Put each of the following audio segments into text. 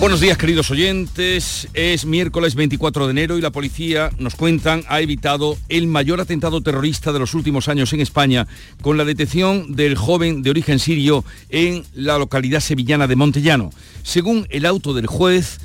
Buenos días queridos oyentes, es miércoles 24 de enero y la policía, nos cuentan, ha evitado el mayor atentado terrorista de los últimos años en España con la detención del joven de origen sirio en la localidad sevillana de Montellano. Según el auto del juez,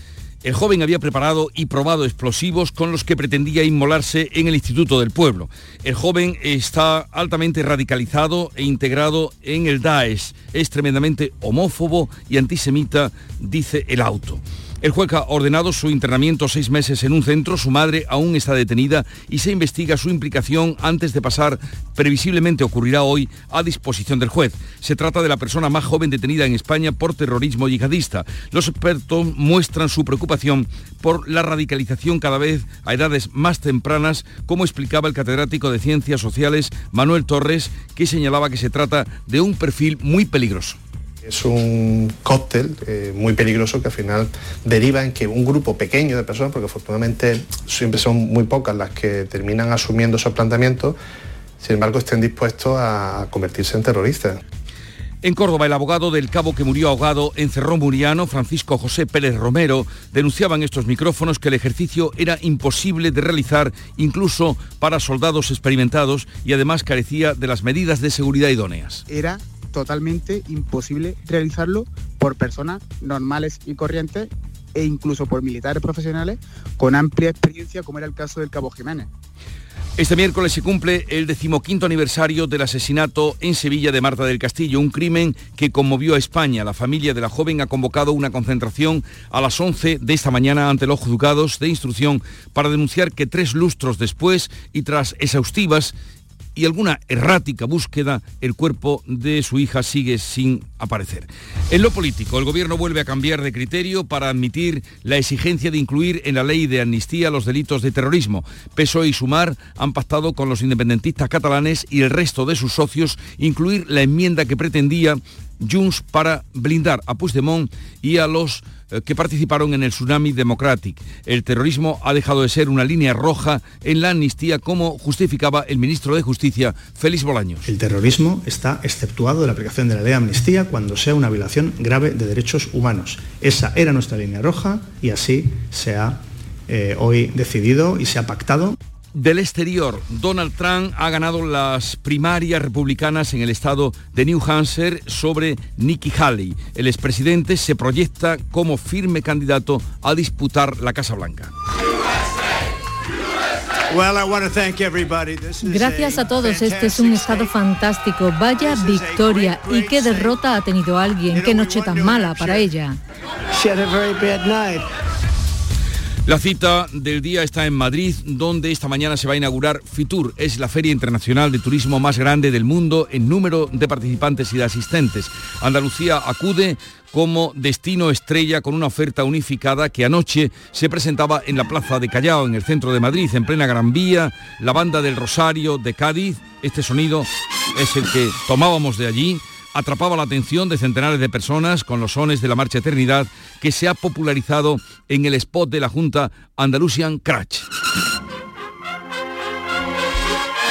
el joven había preparado y probado explosivos con los que pretendía inmolarse en el Instituto del Pueblo. El joven está altamente radicalizado e integrado en el Daesh. Es tremendamente homófobo y antisemita, dice el auto. El juez ha ordenado su internamiento seis meses en un centro, su madre aún está detenida y se investiga su implicación antes de pasar, previsiblemente ocurrirá hoy, a disposición del juez. Se trata de la persona más joven detenida en España por terrorismo yihadista. Los expertos muestran su preocupación por la radicalización cada vez a edades más tempranas, como explicaba el catedrático de Ciencias Sociales Manuel Torres, que señalaba que se trata de un perfil muy peligroso. Es un cóctel eh, muy peligroso que al final deriva en que un grupo pequeño de personas, porque afortunadamente siempre son muy pocas las que terminan asumiendo esos planteamientos, sin embargo estén dispuestos a convertirse en terroristas. En Córdoba, el abogado del cabo que murió ahogado en Cerrón Muriano, Francisco José Pérez Romero, denunciaba en estos micrófonos que el ejercicio era imposible de realizar incluso para soldados experimentados y además carecía de las medidas de seguridad idóneas. Era totalmente imposible realizarlo por personas normales y corrientes e incluso por militares profesionales con amplia experiencia, como era el caso del Cabo Jiménez. Este miércoles se cumple el decimoquinto aniversario del asesinato en Sevilla de Marta del Castillo, un crimen que conmovió a España. La familia de la joven ha convocado una concentración a las 11 de esta mañana ante los juzgados de instrucción para denunciar que tres lustros después y tras exhaustivas y alguna errática búsqueda, el cuerpo de su hija sigue sin aparecer. En lo político, el gobierno vuelve a cambiar de criterio para admitir la exigencia de incluir en la ley de amnistía los delitos de terrorismo. PSOE y Sumar han pactado con los independentistas catalanes y el resto de sus socios incluir la enmienda que pretendía Junts para blindar a Puigdemont y a los que participaron en el Tsunami Democratic. El terrorismo ha dejado de ser una línea roja en la amnistía, como justificaba el ministro de Justicia, Félix Bolaños. El terrorismo está exceptuado de la aplicación de la ley de amnistía cuando sea una violación grave de derechos humanos. Esa era nuestra línea roja y así se ha eh, hoy decidido y se ha pactado. Del exterior, Donald Trump ha ganado las primarias republicanas en el estado de New Hampshire sobre Nikki Haley. El expresidente se proyecta como firme candidato a disputar la Casa Blanca. Gracias a todos, este es un estado fantástico. Vaya victoria y qué derrota ha tenido alguien, qué noche tan mala para ella. La cita del día está en Madrid, donde esta mañana se va a inaugurar FITUR. Es la feria internacional de turismo más grande del mundo en número de participantes y de asistentes. Andalucía acude como destino estrella con una oferta unificada que anoche se presentaba en la Plaza de Callao, en el centro de Madrid, en plena Gran Vía, la banda del Rosario de Cádiz. Este sonido es el que tomábamos de allí atrapaba la atención de centenares de personas con los sones de la Marcha Eternidad que se ha popularizado en el spot de la Junta Andalusian Crash.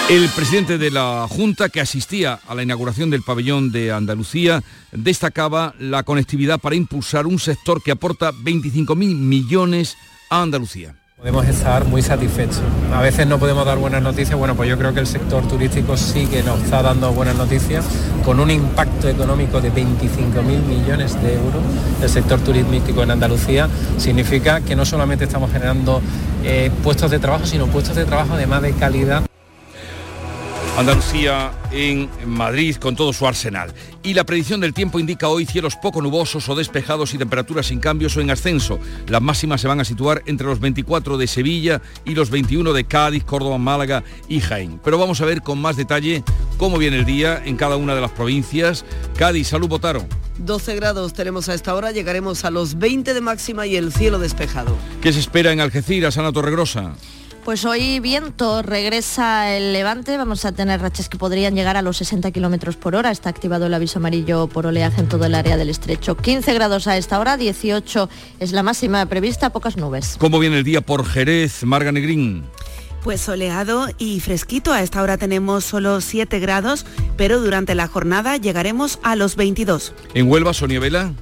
El presidente de la Junta, que asistía a la inauguración del pabellón de Andalucía, destacaba la conectividad para impulsar un sector que aporta 25.000 millones a Andalucía. Podemos estar muy satisfechos. A veces no podemos dar buenas noticias, bueno, pues yo creo que el sector turístico sí que nos está dando buenas noticias, con un impacto económico de 25.000 millones de euros. El sector turístico en Andalucía significa que no solamente estamos generando eh, puestos de trabajo, sino puestos de trabajo además de calidad. Andalucía en Madrid con todo su arsenal. Y la predicción del tiempo indica hoy cielos poco nubosos o despejados y temperaturas sin cambios o en ascenso. Las máximas se van a situar entre los 24 de Sevilla y los 21 de Cádiz, Córdoba, Málaga y Jaén. Pero vamos a ver con más detalle cómo viene el día en cada una de las provincias. Cádiz, salud Botaro. 12 grados tenemos a esta hora, llegaremos a los 20 de máxima y el cielo despejado. ¿Qué se espera en Algeciras, Ana Torregrosa? Pues hoy viento, regresa el levante, vamos a tener rachas que podrían llegar a los 60 kilómetros por hora. Está activado el aviso amarillo por oleaje en todo el área del estrecho. 15 grados a esta hora, 18 es la máxima prevista, pocas nubes. ¿Cómo viene el día por Jerez, Marga Negrín? Pues soleado y fresquito. A esta hora tenemos solo 7 grados, pero durante la jornada llegaremos a los 22. ¿En Huelva, Sonia Vela?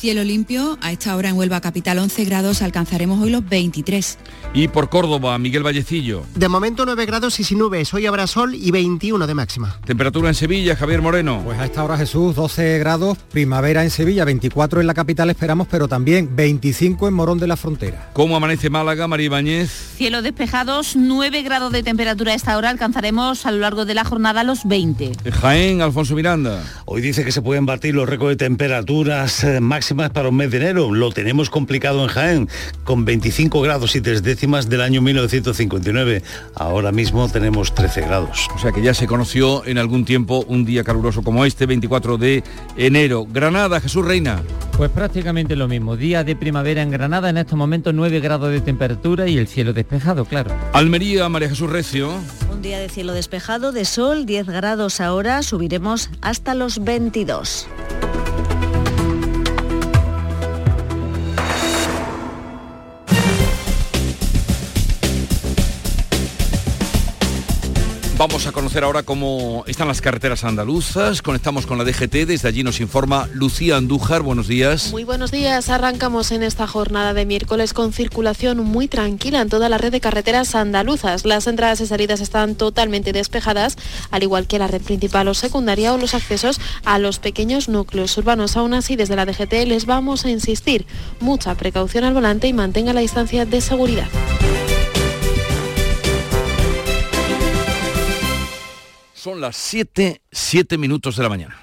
Cielo limpio, a esta hora en Huelva Capital 11 grados, alcanzaremos hoy los 23. Y por Córdoba, Miguel Vallecillo. De momento 9 grados y sin nubes, hoy habrá sol y 21 de máxima. Temperatura en Sevilla, Javier Moreno. Pues a esta hora Jesús, 12 grados, primavera en Sevilla, 24 en la capital esperamos, pero también 25 en Morón de la Frontera. ¿Cómo amanece Málaga, María Ibáñez? Cielo despejados, 9 grados de temperatura a esta hora, alcanzaremos a lo largo de la jornada los 20. Jaén, Alfonso Miranda. Hoy dice que se pueden batir los récords de temperaturas eh, máximas para un mes de enero. Lo tenemos complicado en Jaén, con 25 grados y tres décimas del año 1959. Ahora mismo tenemos 13 grados. O sea que ya se conoció en algún tiempo un día caluroso como este, 24 de enero. Granada, Jesús Reina. Pues prácticamente lo mismo. Día de primavera en Granada, en estos momentos 9 grados de temperatura y el cielo despejado, claro. Almería, María Jesús Recio. Un día de cielo despejado, de sol, 10 grados ahora, subiremos hasta los 22. Vamos a conocer ahora cómo están las carreteras andaluzas. Conectamos con la DGT. Desde allí nos informa Lucía Andújar. Buenos días. Muy buenos días. Arrancamos en esta jornada de miércoles con circulación muy tranquila en toda la red de carreteras andaluzas. Las entradas y salidas están totalmente despejadas, al igual que la red principal o secundaria o los accesos a los pequeños núcleos urbanos. Aún así, desde la DGT les vamos a insistir. Mucha precaución al volante y mantenga la distancia de seguridad. Son las 7, 7 minutos de la mañana.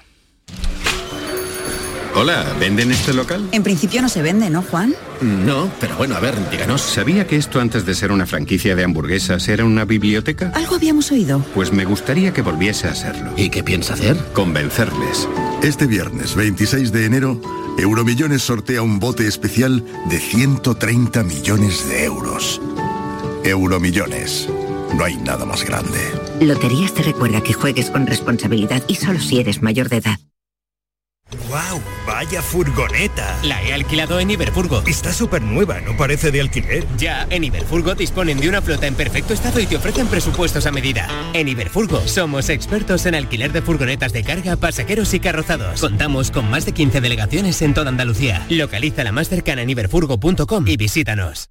Hola, ¿venden este local? En principio no se vende, ¿no, Juan? No, pero bueno, a ver, díganos. ¿Sabía que esto antes de ser una franquicia de hamburguesas era una biblioteca? Algo habíamos oído. Pues me gustaría que volviese a serlo. ¿Y qué piensa hacer? Convencerles. Este viernes 26 de enero, Euromillones sortea un bote especial de 130 millones de euros. Euromillones. No hay nada más grande. Loterías te recuerda que juegues con responsabilidad y solo si eres mayor de edad. ¡Wow! ¡Vaya furgoneta! La he alquilado en Iberfurgo. Está súper nueva, no parece de alquiler. Ya, en Iberfurgo disponen de una flota en perfecto estado y te ofrecen presupuestos a medida. En Iberfurgo somos expertos en alquiler de furgonetas de carga, pasajeros y carrozados. Contamos con más de 15 delegaciones en toda Andalucía. Localiza la más cercana en iberfurgo.com y visítanos.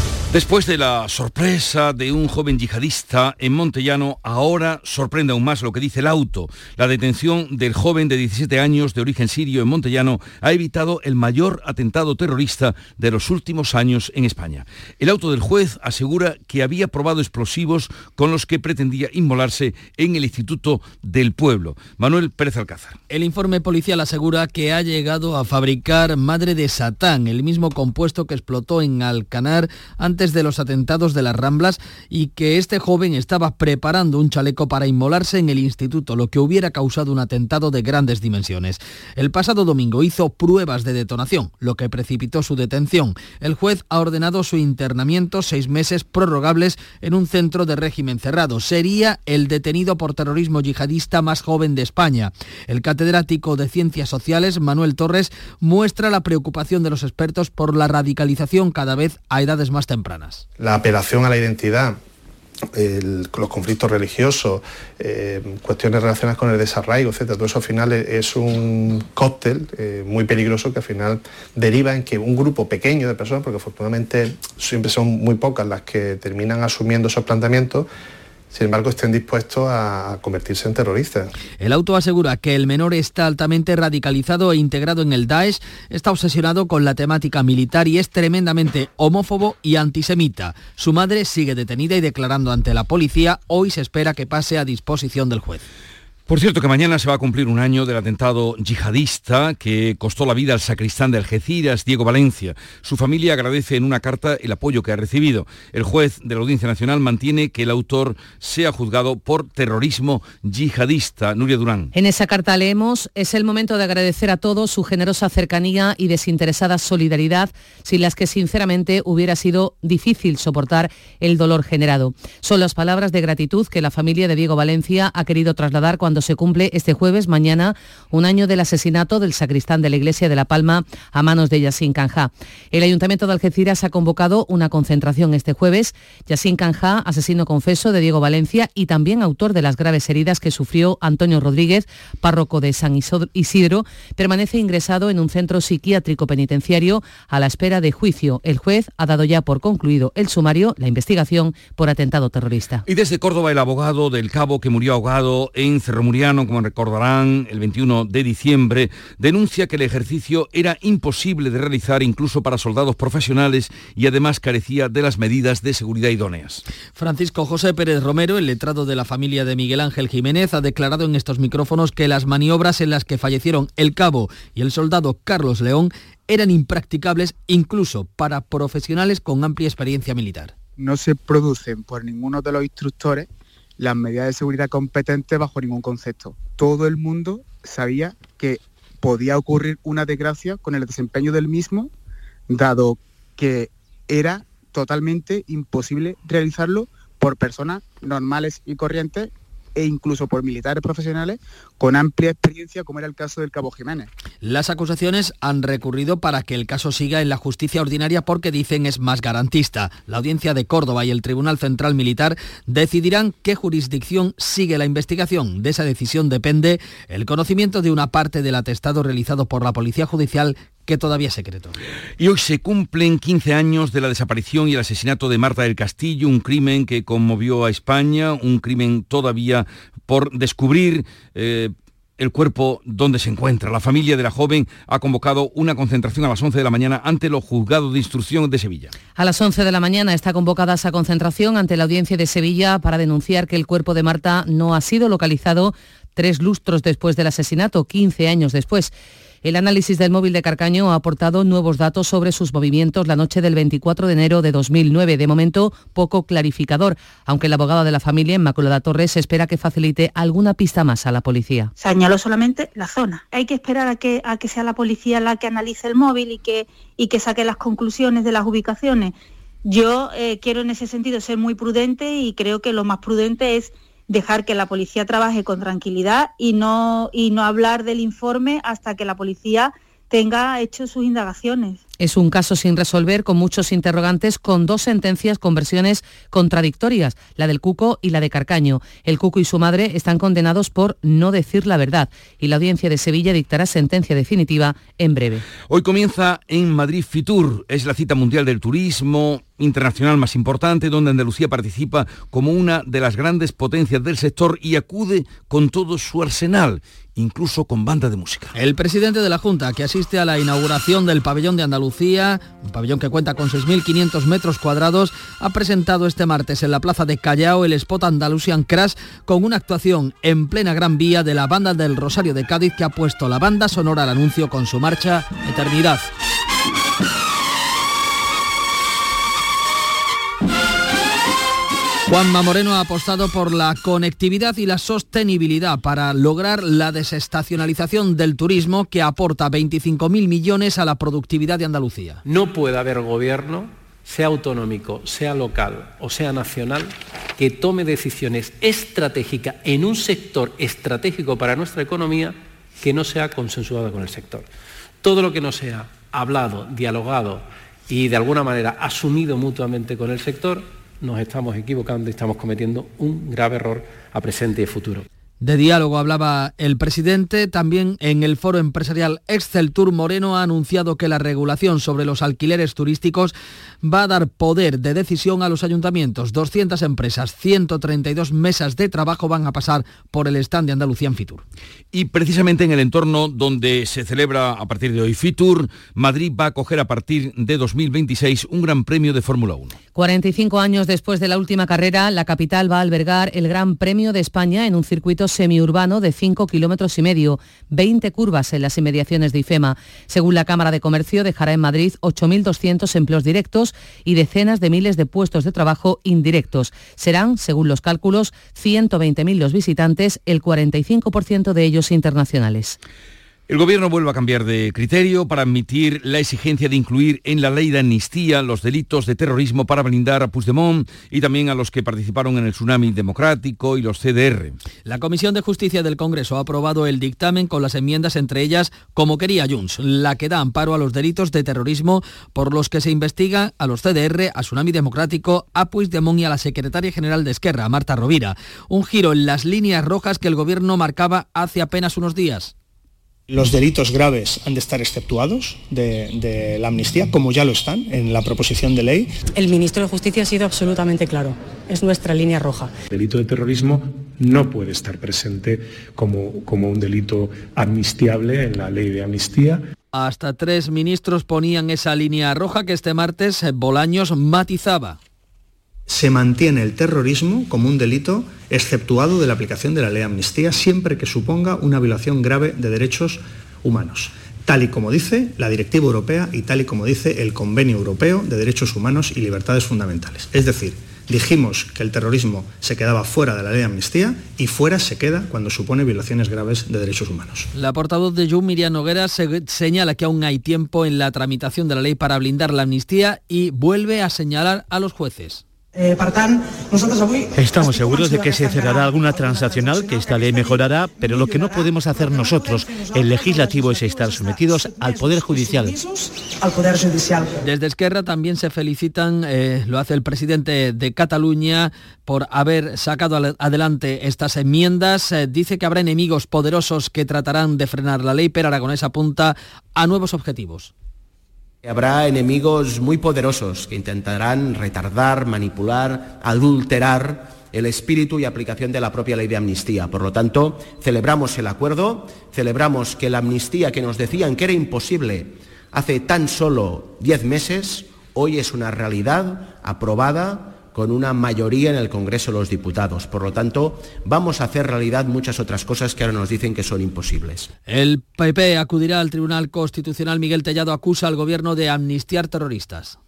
Después de la sorpresa de un joven yihadista en Montellano, ahora sorprende aún más lo que dice el auto. La detención del joven de 17 años de origen sirio en Montellano ha evitado el mayor atentado terrorista de los últimos años en España. El auto del juez asegura que había probado explosivos con los que pretendía inmolarse en el Instituto del Pueblo. Manuel Pérez Alcázar. El informe policial asegura que ha llegado a fabricar madre de Satán, el mismo compuesto que explotó en Alcanar antes de los atentados de las Ramblas y que este joven estaba preparando un chaleco para inmolarse en el instituto, lo que hubiera causado un atentado de grandes dimensiones. El pasado domingo hizo pruebas de detonación, lo que precipitó su detención. El juez ha ordenado su internamiento seis meses prorrogables en un centro de régimen cerrado. Sería el detenido por terrorismo yihadista más joven de España. El catedrático de Ciencias Sociales, Manuel Torres, muestra la preocupación de los expertos por la radicalización cada vez a edades más tempranas. La apelación a la identidad, los conflictos religiosos, eh, cuestiones relacionadas con el desarraigo, etcétera, todo eso al final es un cóctel eh, muy peligroso que al final deriva en que un grupo pequeño de personas, porque afortunadamente siempre son muy pocas las que terminan asumiendo esos planteamientos, sin embargo, estén dispuestos a convertirse en terroristas. El auto asegura que el menor está altamente radicalizado e integrado en el Daesh, está obsesionado con la temática militar y es tremendamente homófobo y antisemita. Su madre sigue detenida y declarando ante la policía. Hoy se espera que pase a disposición del juez. Por cierto que mañana se va a cumplir un año del atentado yihadista que costó la vida al sacristán de Algeciras, Diego Valencia. Su familia agradece en una carta el apoyo que ha recibido. El juez de la Audiencia Nacional mantiene que el autor sea juzgado por terrorismo yihadista. Nuria Durán. En esa carta leemos, es el momento de agradecer a todos su generosa cercanía y desinteresada solidaridad, sin las que sinceramente hubiera sido difícil soportar el dolor generado. Son las palabras de gratitud que la familia de Diego Valencia ha querido trasladar cuando se cumple este jueves, mañana, un año del asesinato del sacristán de la Iglesia de La Palma a manos de Yassin Canja. El Ayuntamiento de Algeciras ha convocado una concentración este jueves. Yassin Canja, asesino confeso de Diego Valencia y también autor de las graves heridas que sufrió Antonio Rodríguez, párroco de San Isidro, permanece ingresado en un centro psiquiátrico penitenciario a la espera de juicio. El juez ha dado ya por concluido el sumario, la investigación por atentado terrorista. Y desde Córdoba, el abogado del cabo que murió ahogado en Cerro Muriano, como recordarán, el 21 de diciembre, denuncia que el ejercicio era imposible de realizar incluso para soldados profesionales y además carecía de las medidas de seguridad idóneas. Francisco José Pérez Romero, el letrado de la familia de Miguel Ángel Jiménez, ha declarado en estos micrófonos que las maniobras en las que fallecieron el cabo y el soldado Carlos León eran impracticables incluso para profesionales con amplia experiencia militar. No se producen por ninguno de los instructores las medidas de seguridad competentes bajo ningún concepto. Todo el mundo sabía que podía ocurrir una desgracia con el desempeño del mismo, dado que era totalmente imposible realizarlo por personas normales y corrientes e incluso por militares profesionales con amplia experiencia, como era el caso del Cabo Jiménez. Las acusaciones han recurrido para que el caso siga en la justicia ordinaria porque dicen es más garantista. La Audiencia de Córdoba y el Tribunal Central Militar decidirán qué jurisdicción sigue la investigación. De esa decisión depende el conocimiento de una parte del atestado realizado por la Policía Judicial que todavía es secreto. Y hoy se cumplen 15 años de la desaparición y el asesinato de Marta del Castillo, un crimen que conmovió a España, un crimen todavía por descubrir. Eh, el cuerpo donde se encuentra. La familia de la joven ha convocado una concentración a las 11 de la mañana ante los juzgados de instrucción de Sevilla. A las 11 de la mañana está convocada esa concentración ante la audiencia de Sevilla para denunciar que el cuerpo de Marta no ha sido localizado tres lustros después del asesinato, 15 años después. El análisis del móvil de Carcaño ha aportado nuevos datos sobre sus movimientos la noche del 24 de enero de 2009. De momento, poco clarificador, aunque el abogado de la familia, Inmaculada Torres, espera que facilite alguna pista más a la policía. Señaló solamente la zona. Hay que esperar a que, sea la policía la que analice el móvil y que, y que saque las conclusiones de las ubicaciones. Yo eh, quiero en ese sentido ser muy prudente y creo que lo más prudente es dejar que la policía trabaje con tranquilidad y no, y no hablar del informe hasta que la policía tenga hecho sus indagaciones. Es un caso sin resolver, con muchos interrogantes, con dos sentencias con versiones contradictorias, la del Cuco y la de Carcaño. El Cuco y su madre están condenados por no decir la verdad y la audiencia de Sevilla dictará sentencia definitiva en breve. Hoy comienza en Madrid Fitur, es la cita mundial del turismo internacional más importante, donde Andalucía participa como una de las grandes potencias del sector y acude con todo su arsenal incluso con banda de música. El presidente de la Junta, que asiste a la inauguración del pabellón de Andalucía, un pabellón que cuenta con 6.500 metros cuadrados, ha presentado este martes en la plaza de Callao el spot Andalusian Crash con una actuación en plena Gran Vía de la banda del Rosario de Cádiz que ha puesto la banda sonora al anuncio con su marcha Eternidad. Juanma Moreno ha apostado por la conectividad y la sostenibilidad para lograr la desestacionalización del turismo que aporta 25.000 millones a la productividad de Andalucía. No puede haber gobierno, sea autonómico, sea local o sea nacional, que tome decisiones estratégicas en un sector estratégico para nuestra economía que no sea consensuado con el sector. Todo lo que no sea hablado, dialogado y de alguna manera asumido mutuamente con el sector nos estamos equivocando y estamos cometiendo un grave error a presente y futuro. De diálogo hablaba el presidente. También en el foro empresarial Excel Tour Moreno ha anunciado que la regulación sobre los alquileres turísticos va a dar poder de decisión a los ayuntamientos. 200 empresas, 132 mesas de trabajo van a pasar por el stand de Andalucía en Fitur. Y precisamente en el entorno donde se celebra a partir de hoy Fitur, Madrid va a acoger a partir de 2026 un gran premio de Fórmula 1. 45 años después de la última carrera, la capital va a albergar el Gran Premio de España en un circuito semiurbano de 5 kilómetros y medio, 20 curvas en las inmediaciones de IFEMA. Según la Cámara de Comercio, dejará en Madrid 8.200 empleos directos y decenas de miles de puestos de trabajo indirectos. Serán, según los cálculos, 120.000 los visitantes, el 45% de ellos internacionales. El gobierno vuelve a cambiar de criterio para admitir la exigencia de incluir en la ley de amnistía los delitos de terrorismo para blindar a Puigdemont y también a los que participaron en el tsunami democrático y los CDR. La Comisión de Justicia del Congreso ha aprobado el dictamen con las enmiendas entre ellas como quería Junts, la que da amparo a los delitos de terrorismo por los que se investiga a los CDR, a Tsunami Democrático, a Puigdemont y a la secretaria general de Esquerra, Marta Rovira. Un giro en las líneas rojas que el gobierno marcaba hace apenas unos días. Los delitos graves han de estar exceptuados de, de, la amnistía, como ya lo están en la proposición de ley. El ministro de Justicia ha sido absolutamente claro. Es nuestra línea roja. El delito de terrorismo no puede estar presente como, como un delito amnistiable en la ley de amnistía. Hasta tres ministros ponían esa línea roja que este martes Bolaños matizaba se mantiene el terrorismo como un delito exceptuado de la aplicación de la ley de amnistía siempre que suponga una violación grave de derechos humanos, tal y como dice la Directiva Europea y tal y como dice el Convenio Europeo de Derechos Humanos y Libertades Fundamentales. Es decir, dijimos que el terrorismo se quedaba fuera de la ley de amnistía y fuera se queda cuando supone violaciones graves de derechos humanos. La portavoz de Jun, Miriam Noguera, se señala que aún hay tiempo en la tramitación de la ley para blindar la amnistía y vuelve a señalar a los jueces. Eh, Estamos seguros de que se cerrará alguna transaccional, que esta ley mejorará, pero lo que no podemos hacer nosotros, el legislativo, es estar sometidos al Poder Judicial. Desde Esquerra también se felicitan, eh, lo hace el presidente de Cataluña, por haber sacado adelante estas enmiendas. Eh, dice que habrá enemigos poderosos que tratarán de frenar la ley, pero Aragonés apunta a nuevos objetivos. Habrá enemigos muy poderosos que intentarán retardar, manipular, adulterar el espíritu y aplicación de la propia ley de amnistía. Por lo tanto, celebramos el acuerdo, celebramos que la amnistía que nos decían que era imposible hace tan solo diez meses, hoy es una realidad aprobada con una mayoría en el Congreso de los Diputados. Por lo tanto, vamos a hacer realidad muchas otras cosas que ahora nos dicen que son imposibles. El PP acudirá al Tribunal Constitucional. Miguel Tellado acusa al Gobierno de amnistiar terroristas.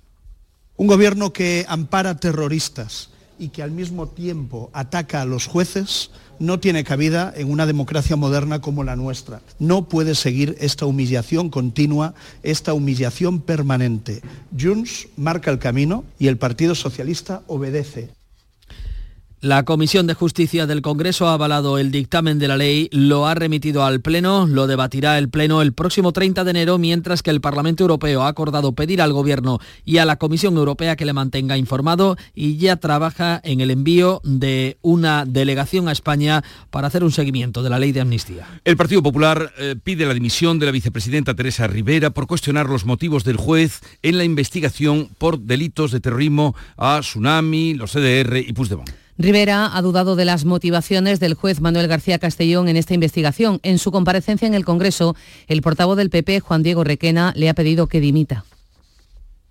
Un gobierno que ampara terroristas y que al mismo tiempo ataca a los jueces no tiene cabida en una democracia moderna como la nuestra. No puede seguir esta humillación continua, esta humillación permanente. Junts marca el camino y el Partido Socialista obedece. La Comisión de Justicia del Congreso ha avalado el dictamen de la ley, lo ha remitido al Pleno, lo debatirá el Pleno el próximo 30 de enero, mientras que el Parlamento Europeo ha acordado pedir al Gobierno y a la Comisión Europea que le mantenga informado y ya trabaja en el envío de una delegación a España para hacer un seguimiento de la ley de amnistía. El Partido Popular eh, pide la dimisión de la vicepresidenta Teresa Rivera por cuestionar los motivos del juez en la investigación por delitos de terrorismo a Tsunami, los CDR y Puigdemont. Rivera ha dudado de las motivaciones del juez Manuel García Castellón en esta investigación. En su comparecencia en el Congreso, el portavoz del PP, Juan Diego Requena, le ha pedido que dimita.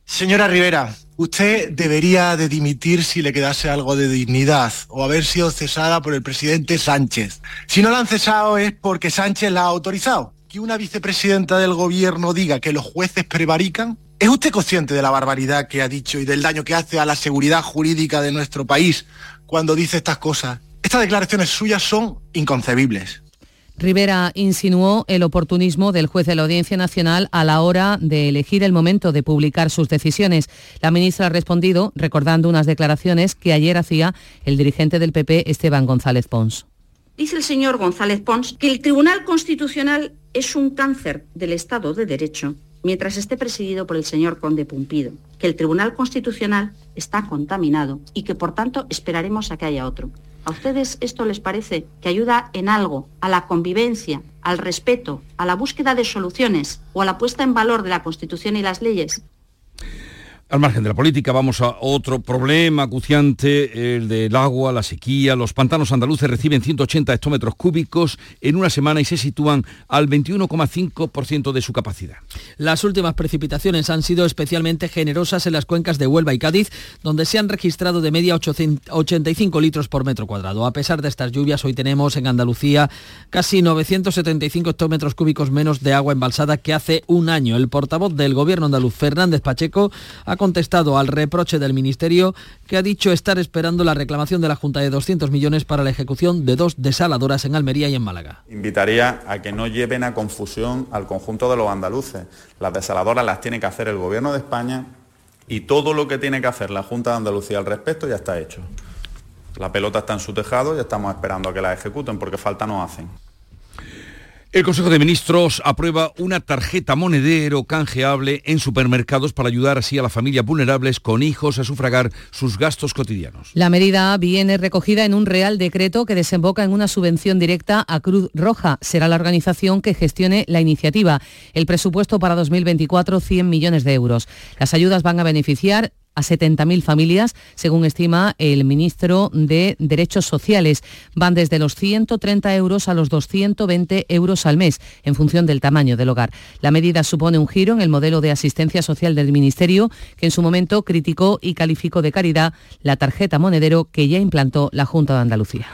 Señora Rivera, usted debería de dimitir si le quedase algo de dignidad o haber sido cesada por el presidente Sánchez. Si no la han cesado es porque Sánchez la ha autorizado. Que una vicepresidenta del gobierno diga que los jueces prevarican ¿Es usted consciente de la barbaridad que ha dicho y del daño que hace a la seguridad jurídica de nuestro país cuando dice estas cosas? Estas declaraciones suyas son inconcebibles. Rivera insinuó el oportunismo del juez de la Audiencia Nacional a la hora de elegir el momento de publicar sus decisiones. La ministra ha respondido recordando unas declaraciones que ayer hacía el dirigente del PP, Esteban González Pons. Dice el señor González Pons que el Tribunal Constitucional es un cáncer del Estado de Derecho mientras esté presidido por el señor Conde Pumpido, que el Tribunal Constitucional está contaminado y que por tanto esperaremos a que haya otro. ¿A ustedes esto les parece que ayuda en algo a la convivencia, al respeto, a la búsqueda de soluciones o a la puesta en valor de la Constitución y las leyes? Al margen de la política, vamos a otro problema acuciante, el del agua, la sequía. Los pantanos andaluces reciben 180 hectómetros cúbicos en una semana y se sitúan al 21,5% de su capacidad. Las últimas precipitaciones han sido especialmente generosas en las cuencas de Huelva y Cádiz, donde se han registrado de media 85 litros por metro cuadrado. A pesar de estas lluvias, hoy tenemos en Andalucía casi 975 hectómetros cúbicos menos de agua embalsada que hace un año. El portavoz del gobierno andaluz, Fernández Pacheco, ha contestado al reproche del Ministerio que ha dicho estar esperando la reclamación de la Junta de 200 millones para la ejecución de dos desaladoras en Almería y en Málaga. Invitaría a que no lleven a confusión al conjunto de los andaluces. Las desaladoras las tiene que hacer el Gobierno de España y todo lo que tiene que hacer la Junta de Andalucía al respecto ya está hecho. La pelota está en su tejado y estamos esperando a que la ejecuten porque falta no hacen. El Consejo de Ministros aprueba una tarjeta monedero canjeable en supermercados para ayudar así a las familias vulnerables con hijos a sufragar sus gastos cotidianos. La medida viene recogida en un real decreto que desemboca en una subvención directa a Cruz Roja. Será la organización que gestione la iniciativa. El presupuesto para 2024, 100 millones de euros. Las ayudas van a beneficiar a 70.000 familias, según estima el ministro de Derechos Sociales. Van desde los 130 euros a los 220 euros al mes, en función del tamaño del hogar. La medida supone un giro en el modelo de asistencia social del Ministerio, que en su momento criticó y calificó de caridad la tarjeta monedero que ya implantó la Junta de Andalucía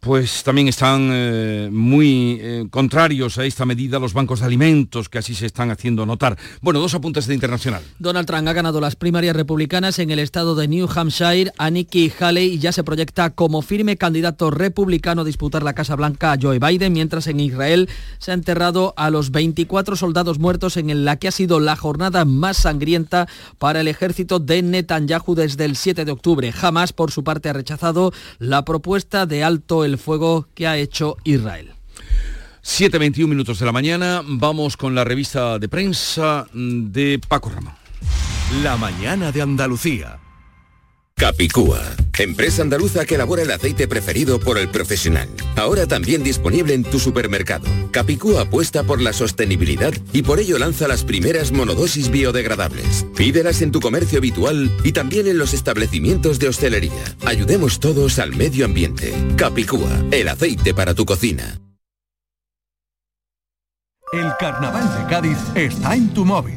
pues también están eh, muy eh, contrarios a esta medida los bancos de alimentos que así se están haciendo notar. Bueno, dos apuntes de internacional. Donald Trump ha ganado las primarias republicanas en el estado de New Hampshire. A Nikki Haley ya se proyecta como firme candidato republicano a disputar la Casa Blanca a Joe Biden, mientras en Israel se ha enterrado a los 24 soldados muertos en la que ha sido la jornada más sangrienta para el ejército de Netanyahu desde el 7 de octubre. Jamás, por su parte, ha rechazado la propuesta de alto el fuego que ha hecho Israel. 7.21 minutos de la mañana, vamos con la revista de prensa de Paco Ramón. La mañana de Andalucía. Capicúa, empresa andaluza que elabora el aceite preferido por el profesional. Ahora también disponible en tu supermercado. Capicúa apuesta por la sostenibilidad y por ello lanza las primeras monodosis biodegradables. Pídelas en tu comercio habitual y también en los establecimientos de hostelería. Ayudemos todos al medio ambiente. Capicúa, el aceite para tu cocina. El carnaval de Cádiz está en tu móvil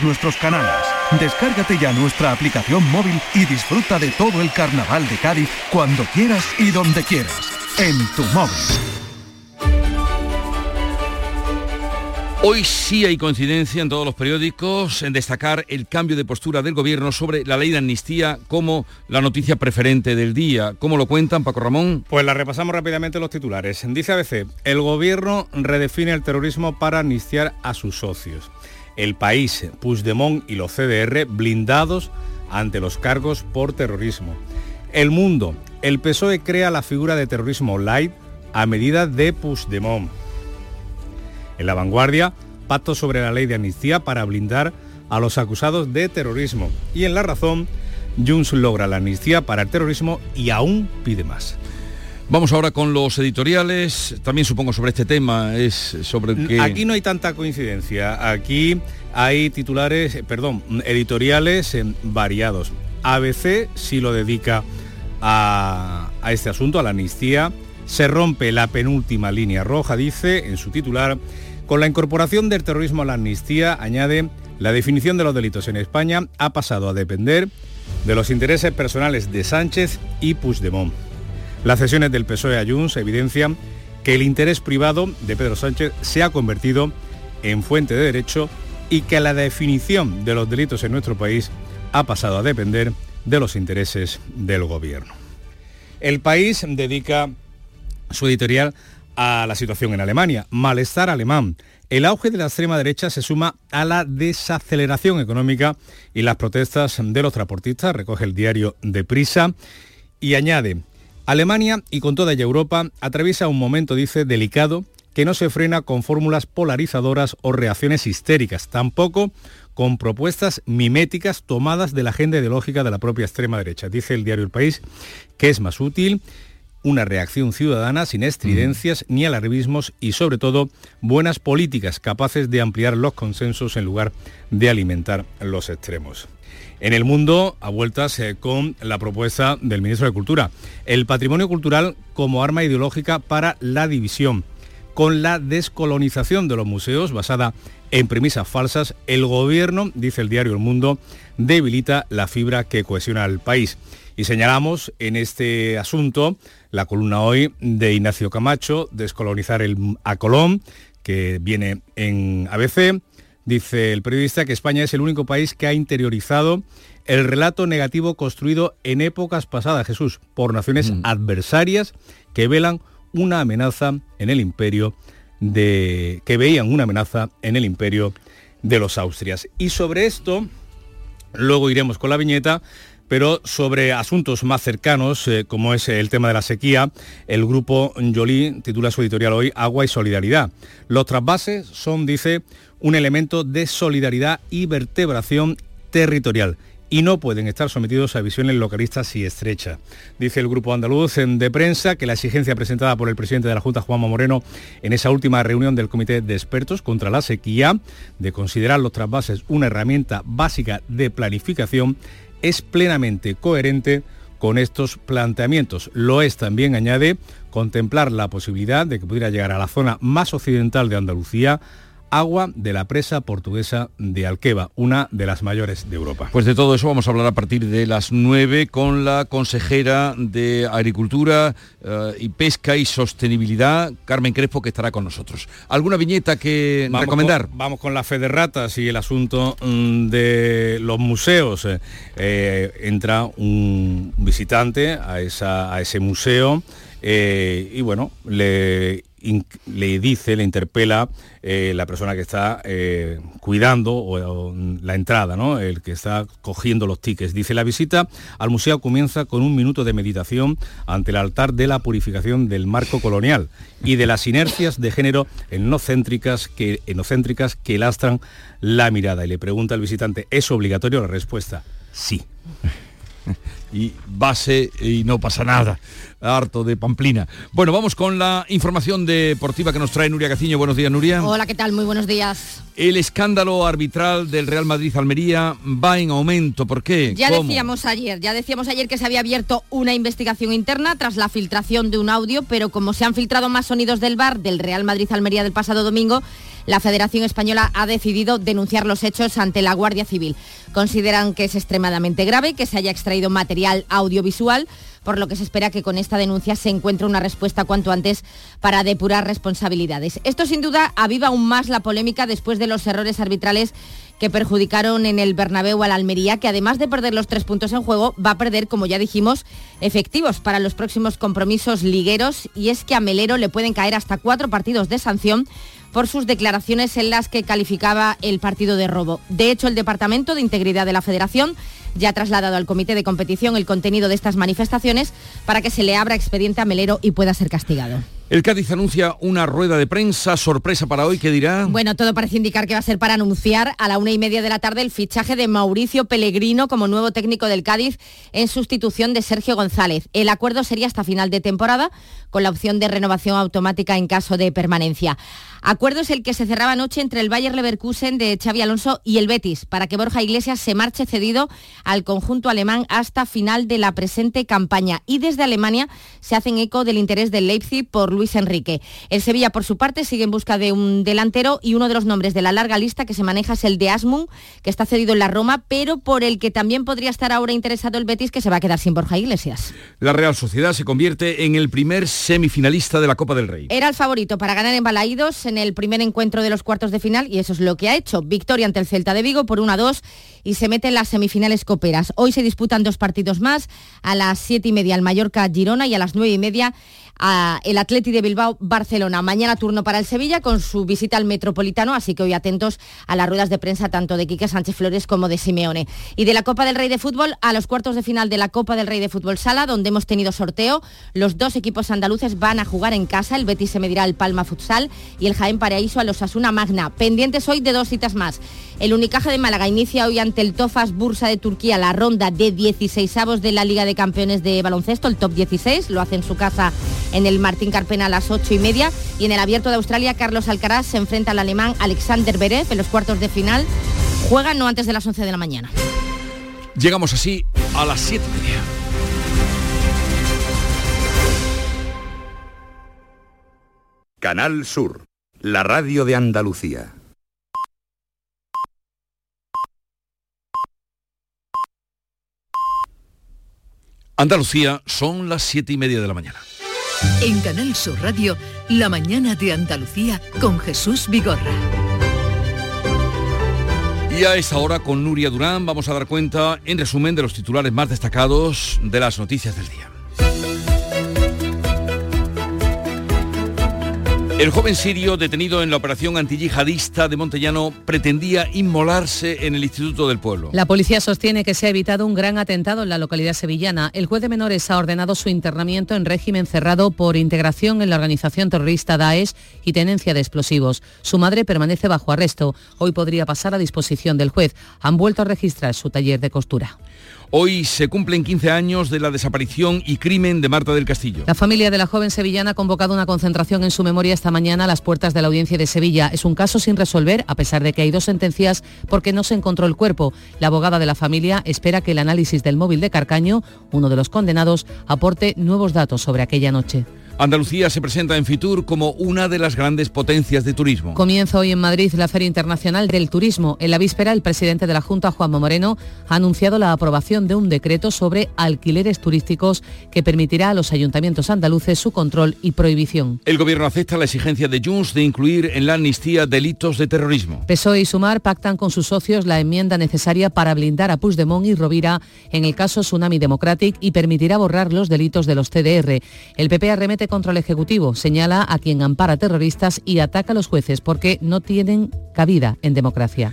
nuestros canales. Descárgate ya nuestra aplicación móvil y disfruta de todo el carnaval de Cádiz cuando quieras y donde quieras. En tu móvil. Hoy sí hay coincidencia en todos los periódicos en destacar el cambio de postura del gobierno sobre la ley de amnistía como la noticia preferente del día. ¿Cómo lo cuentan, Paco Ramón? Pues la repasamos rápidamente los titulares. Dice ABC, el gobierno redefine el terrorismo para amnistiar a sus socios. El país, Puigdemont y los CDR blindados ante los cargos por terrorismo. El mundo, el PSOE crea la figura de terrorismo light a medida de Puigdemont. En la vanguardia, pacto sobre la ley de amnistía para blindar a los acusados de terrorismo. Y en la razón, Junts logra la amnistía para el terrorismo y aún pide más. Vamos ahora con los editoriales, también supongo sobre este tema, es sobre que... Aquí no hay tanta coincidencia, aquí hay titulares, eh, perdón, editoriales eh, variados. ABC sí lo dedica a, a este asunto, a la amnistía. Se rompe la penúltima línea roja, dice en su titular. Con la incorporación del terrorismo a la amnistía, añade, la definición de los delitos en España ha pasado a depender de los intereses personales de Sánchez y Puigdemont. Las cesiones del PSOE a Junts evidencian que el interés privado de Pedro Sánchez se ha convertido en fuente de derecho y que la definición de los delitos en nuestro país ha pasado a depender de los intereses del gobierno. El país dedica su editorial a la situación en Alemania. Malestar alemán. El auge de la extrema derecha se suma a la desaceleración económica y las protestas de los transportistas, recoge el diario de Prisa, y añade, Alemania y con toda ella Europa atraviesa un momento, dice, delicado que no se frena con fórmulas polarizadoras o reacciones histéricas, tampoco con propuestas miméticas tomadas de la agenda ideológica de la propia extrema derecha. Dice el diario El País que es más útil una reacción ciudadana sin estridencias ni alarmismos y sobre todo buenas políticas capaces de ampliar los consensos en lugar de alimentar los extremos. En el mundo, a vueltas eh, con la propuesta del ministro de Cultura, el patrimonio cultural como arma ideológica para la división. Con la descolonización de los museos basada en premisas falsas, el gobierno, dice el diario El Mundo, debilita la fibra que cohesiona al país. Y señalamos en este asunto la columna hoy de Ignacio Camacho, Descolonizar el, a Colón, que viene en ABC. Dice el periodista que España es el único país que ha interiorizado el relato negativo construido en épocas pasadas, Jesús, por naciones mm. adversarias que velan una amenaza en el imperio de que veían una amenaza en el imperio de los Austrias. Y sobre esto luego iremos con la viñeta, pero sobre asuntos más cercanos, eh, como es el tema de la sequía, el grupo Jolie titula su editorial hoy Agua y Solidaridad. Los trasvases son, dice, un elemento de solidaridad y vertebración territorial y no pueden estar sometidos a visiones localistas y estrechas. Dice el Grupo Andaluz de Prensa que la exigencia presentada por el presidente de la Junta, Juanma Moreno, en esa última reunión del Comité de Expertos contra la sequía, de considerar los trasvases una herramienta básica de planificación, es plenamente coherente con estos planteamientos. Lo es también, añade, contemplar la posibilidad de que pudiera llegar a la zona más occidental de Andalucía agua de la presa portuguesa de Alqueva, una de las mayores de Europa. Pues de todo eso vamos a hablar a partir de las 9 con la consejera de Agricultura eh, y Pesca y Sostenibilidad, Carmen Crespo, que estará con nosotros. ¿Alguna viñeta que recomendar? vamos con la Federratas y el asunto mm, de los museos. Eh, eh, entra un visitante a, esa, a ese museo y bueno, le le dice, le interpela eh, la persona que está eh, cuidando la entrada, ¿no? el que está cogiendo los tickets. Dice, la visita al museo comienza con un minuto de meditación ante el altar de la purificación del marco colonial y de las inercias de género enocéntricas que, enocéntricas que lastran la mirada. Y le pregunta al visitante, ¿es obligatorio? La respuesta, sí. y base y no pasa nada. Harto de Pamplina. Bueno, vamos con la información deportiva que nos trae Nuria Caciño. Buenos días, Nuria. Hola, ¿qué tal? Muy buenos días. El escándalo arbitral del Real Madrid-Almería va en aumento. ¿Por qué? Ya decíamos ayer, ya decíamos ayer que se había abierto una investigación interna tras la filtración de un audio, pero como se han filtrado más sonidos del bar del Real Madrid-Almería del pasado domingo, la Federación Española ha decidido denunciar los hechos ante la Guardia Civil. Consideran que es extremadamente grave que se haya extraído material audiovisual, por lo que se espera que con esta denuncia se encuentre una respuesta cuanto antes para depurar responsabilidades. Esto sin duda aviva aún más la polémica después de los errores arbitrales que perjudicaron en el Bernabéu al Almería, que además de perder los tres puntos en juego, va a perder, como ya dijimos, efectivos para los próximos compromisos ligueros. Y es que a Melero le pueden caer hasta cuatro partidos de sanción por sus declaraciones en las que calificaba el partido de robo. De hecho, el Departamento de Integridad de la Federación ya ha trasladado al Comité de Competición el contenido de estas manifestaciones para que se le abra expediente a Melero y pueda ser castigado. El Cádiz anuncia una rueda de prensa, sorpresa para hoy, ¿qué dirá? Bueno, todo parece indicar que va a ser para anunciar a la una y media de la tarde el fichaje de Mauricio Pellegrino como nuevo técnico del Cádiz en sustitución de Sergio González. El acuerdo sería hasta final de temporada, con la opción de renovación automática en caso de permanencia. Acuerdo es el que se cerraba anoche entre el Bayer Leverkusen de Xavi Alonso y el Betis, para que Borja Iglesias se marche cedido al conjunto alemán hasta final de la presente campaña. Y desde Alemania se hacen eco del interés del Leipzig por Luis Luis Enrique. El Sevilla, por su parte, sigue en busca de un delantero y uno de los nombres de la larga lista que se maneja es el de Asmun, que está cedido en la Roma, pero por el que también podría estar ahora interesado el Betis, que se va a quedar sin Borja Iglesias. La Real Sociedad se convierte en el primer semifinalista de la Copa del Rey. Era el favorito para ganar en Balaídos en el primer encuentro de los cuartos de final y eso es lo que ha hecho. Victoria ante el Celta de Vigo por 1-2 y se mete en las semifinales coperas. Hoy se disputan dos partidos más, a las siete y media el Mallorca-Girona y a las nueve y media el Atleti de Bilbao Barcelona. Mañana turno para el Sevilla con su visita al Metropolitano, así que hoy atentos a las ruedas de prensa tanto de Quique Sánchez Flores como de Simeone. Y de la Copa del Rey de Fútbol a los cuartos de final de la Copa del Rey de Fútbol Sala, donde hemos tenido sorteo. Los dos equipos andaluces van a jugar en casa, el Betis se medirá al Palma Futsal y el Jaén Paraíso a los Asuna Magna. Pendientes hoy de dos citas más. El Unicaje de Málaga inicia hoy ante el Tofas Bursa de Turquía la ronda de 16 avos de la Liga de Campeones de Baloncesto, el top 16, lo hace en su casa en el Martín Carpena a las 8 y media. Y en el Abierto de Australia, Carlos Alcaraz se enfrenta al alemán Alexander Berev en los cuartos de final. Juega no antes de las 11 de la mañana. Llegamos así a las 7 y media. Canal Sur, la radio de Andalucía. Andalucía son las 7 y media de la mañana. En Canal Sur Radio, La mañana de Andalucía con Jesús Vigorra. Y a esta hora con Nuria Durán vamos a dar cuenta en resumen de los titulares más destacados de las noticias del día. El joven sirio detenido en la operación antiyihadista de Montellano pretendía inmolarse en el Instituto del Pueblo. La policía sostiene que se ha evitado un gran atentado en la localidad sevillana. El juez de menores ha ordenado su internamiento en régimen cerrado por integración en la organización terrorista Daesh y tenencia de explosivos. Su madre permanece bajo arresto. Hoy podría pasar a disposición del juez. Han vuelto a registrar su taller de costura. Hoy se cumplen 15 años de la desaparición y crimen de Marta del Castillo. La familia de la joven sevillana ha convocado una concentración en su memoria esta mañana a las puertas de la audiencia de Sevilla. Es un caso sin resolver, a pesar de que hay dos sentencias porque no se encontró el cuerpo. La abogada de la familia espera que el análisis del móvil de Carcaño, uno de los condenados, aporte nuevos datos sobre aquella noche. Andalucía se presenta en Fitur como una de las grandes potencias de turismo. Comienza hoy en Madrid la Feria Internacional del Turismo. En la víspera, el presidente de la Junta, Juanma Moreno, ha anunciado la aprobación de un decreto sobre alquileres turísticos que permitirá a los ayuntamientos andaluces su control y prohibición. El gobierno acepta la exigencia de Junts de incluir en la amnistía delitos de terrorismo. PSOE y Sumar pactan con sus socios la enmienda necesaria para blindar a Puigdemont y Rovira en el caso Tsunami Democratic y permitirá borrar los delitos de los CDR. El PP arremete contra el Ejecutivo, señala a quien ampara terroristas y ataca a los jueces porque no tienen cabida en democracia.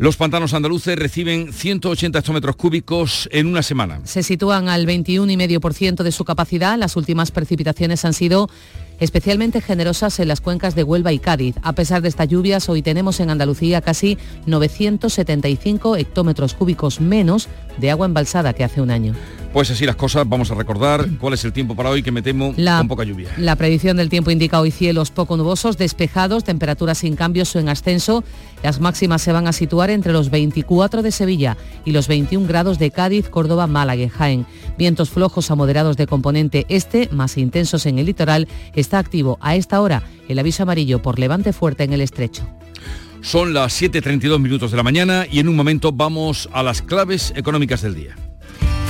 Los pantanos andaluces reciben 180 hectómetros cúbicos en una semana. Se sitúan al 21,5% de su capacidad. Las últimas precipitaciones han sido especialmente generosas en las cuencas de Huelva y Cádiz. A pesar de estas lluvias, hoy tenemos en Andalucía casi 975 hectómetros cúbicos menos de agua embalsada que hace un año. Pues así las cosas, vamos a recordar cuál es el tiempo para hoy que me temo con poca lluvia. La predicción del tiempo indica hoy cielos poco nubosos, despejados, temperaturas sin cambios o en ascenso. Las máximas se van a situar entre los 24 de Sevilla y los 21 grados de Cádiz, Córdoba, Málaga y Jaén. Vientos flojos a moderados de componente este, más intensos en el litoral, está activo a esta hora el aviso amarillo por levante fuerte en el estrecho. Son las 7.32 minutos de la mañana y en un momento vamos a las claves económicas del día.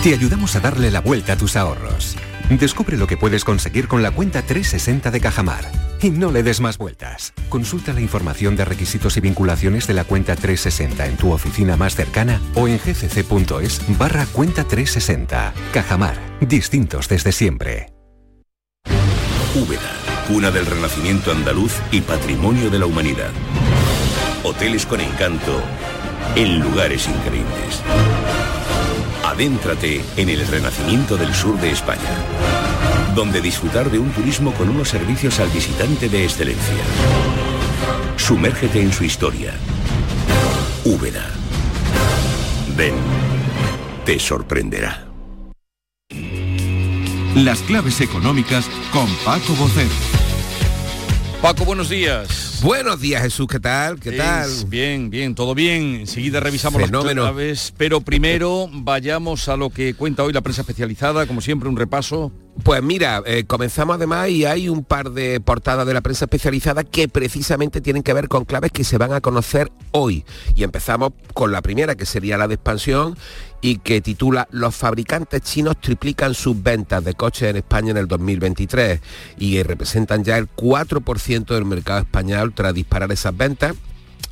Te ayudamos a darle la vuelta a tus ahorros. Descubre lo que puedes conseguir con la cuenta 360 de Cajamar. Y no le des más vueltas. Consulta la información de requisitos y vinculaciones de la cuenta 360 en tu oficina más cercana o en gcc.es barra cuenta 360. Cajamar. Distintos desde siempre. Úbeda, cuna del renacimiento andaluz y patrimonio de la humanidad. Hoteles con encanto en lugares increíbles. Adéntrate en el renacimiento del sur de España, donde disfrutar de un turismo con unos servicios al visitante de excelencia. Sumérgete en su historia. Úbeda. Ven, te sorprenderá. Las claves económicas con Paco Bocero. Paco, buenos días. Buenos días, Jesús. ¿Qué tal? ¿Qué tal? Bien, bien, todo bien. Enseguida revisamos Fenómeno. las claves, pero primero vayamos a lo que cuenta hoy la prensa especializada, como siempre un repaso. Pues mira, eh, comenzamos además y hay un par de portadas de la prensa especializada que precisamente tienen que ver con claves que se van a conocer hoy. Y empezamos con la primera, que sería la de expansión y que titula Los fabricantes chinos triplican sus ventas de coches en España en el 2023 y representan ya el 4% del mercado español tras disparar esas ventas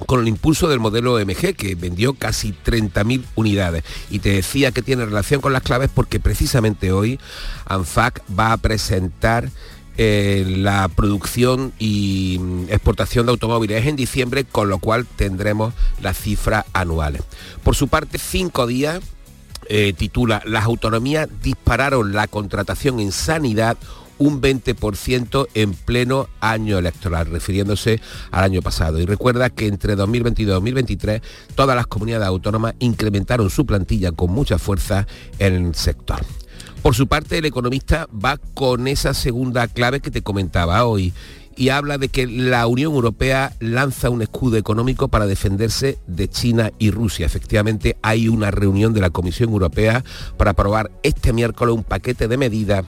con el impulso del modelo MG, que vendió casi 30.000 unidades. Y te decía que tiene relación con las claves porque precisamente hoy ANFAC va a presentar eh, la producción y mm, exportación de automóviles en diciembre, con lo cual tendremos las cifras anuales. Por su parte, cinco días eh, titula Las autonomías dispararon la contratación en sanidad un 20% en pleno año electoral, refiriéndose al año pasado. Y recuerda que entre 2022 y 2023 todas las comunidades autónomas incrementaron su plantilla con mucha fuerza en el sector. Por su parte, el economista va con esa segunda clave que te comentaba hoy y habla de que la Unión Europea lanza un escudo económico para defenderse de China y Rusia. Efectivamente, hay una reunión de la Comisión Europea para aprobar este miércoles un paquete de medidas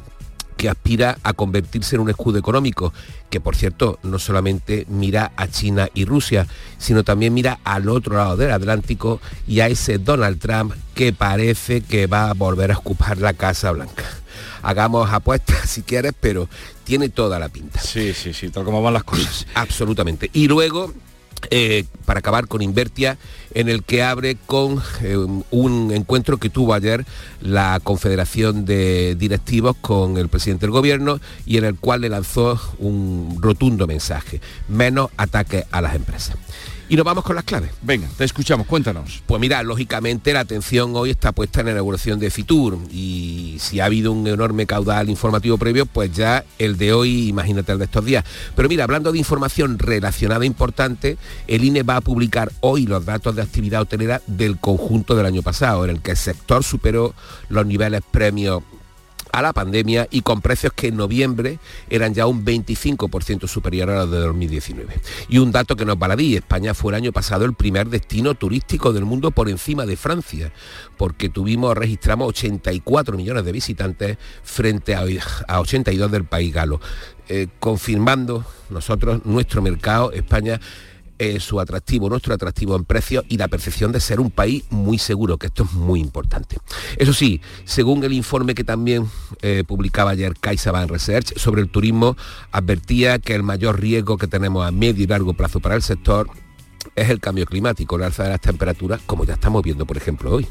que aspira a convertirse en un escudo económico, que por cierto no solamente mira a China y Rusia, sino también mira al otro lado del Atlántico y a ese Donald Trump que parece que va a volver a ocupar la Casa Blanca. Hagamos apuestas si quieres, pero tiene toda la pinta. Sí, sí, sí, tal como van las cosas. Absolutamente. Y luego eh, para acabar con Invertia, en el que abre con eh, un encuentro que tuvo ayer la Confederación de Directivos con el presidente del Gobierno y en el cual le lanzó un rotundo mensaje, menos ataques a las empresas. Y nos vamos con las claves. Venga, te escuchamos, cuéntanos. Pues mira, lógicamente la atención hoy está puesta en la inauguración de Fitur y si ha habido un enorme caudal informativo previo, pues ya el de hoy, imagínate el de estos días. Pero mira, hablando de información relacionada importante, el INE va a publicar hoy los datos de actividad hotelera del conjunto del año pasado, en el que el sector superó los niveles premios a la pandemia y con precios que en noviembre eran ya un 25% superior a los de 2019. Y un dato que nos baladí, España fue el año pasado el primer destino turístico del mundo por encima de Francia, porque tuvimos, registramos 84 millones de visitantes frente a, 82 del país galo. Eh, confirmando nosotros nuestro mercado, España eh, su atractivo, nuestro atractivo en precios y la percepción de ser un país muy seguro, que esto es muy importante. Eso sí, según el informe que también eh, publicaba ayer CaixaBank Research sobre el turismo, advertía que el mayor riesgo que tenemos a medio y largo plazo para el sector es el cambio climático, la alza de las temperaturas, como ya estamos viendo, por ejemplo, hoy.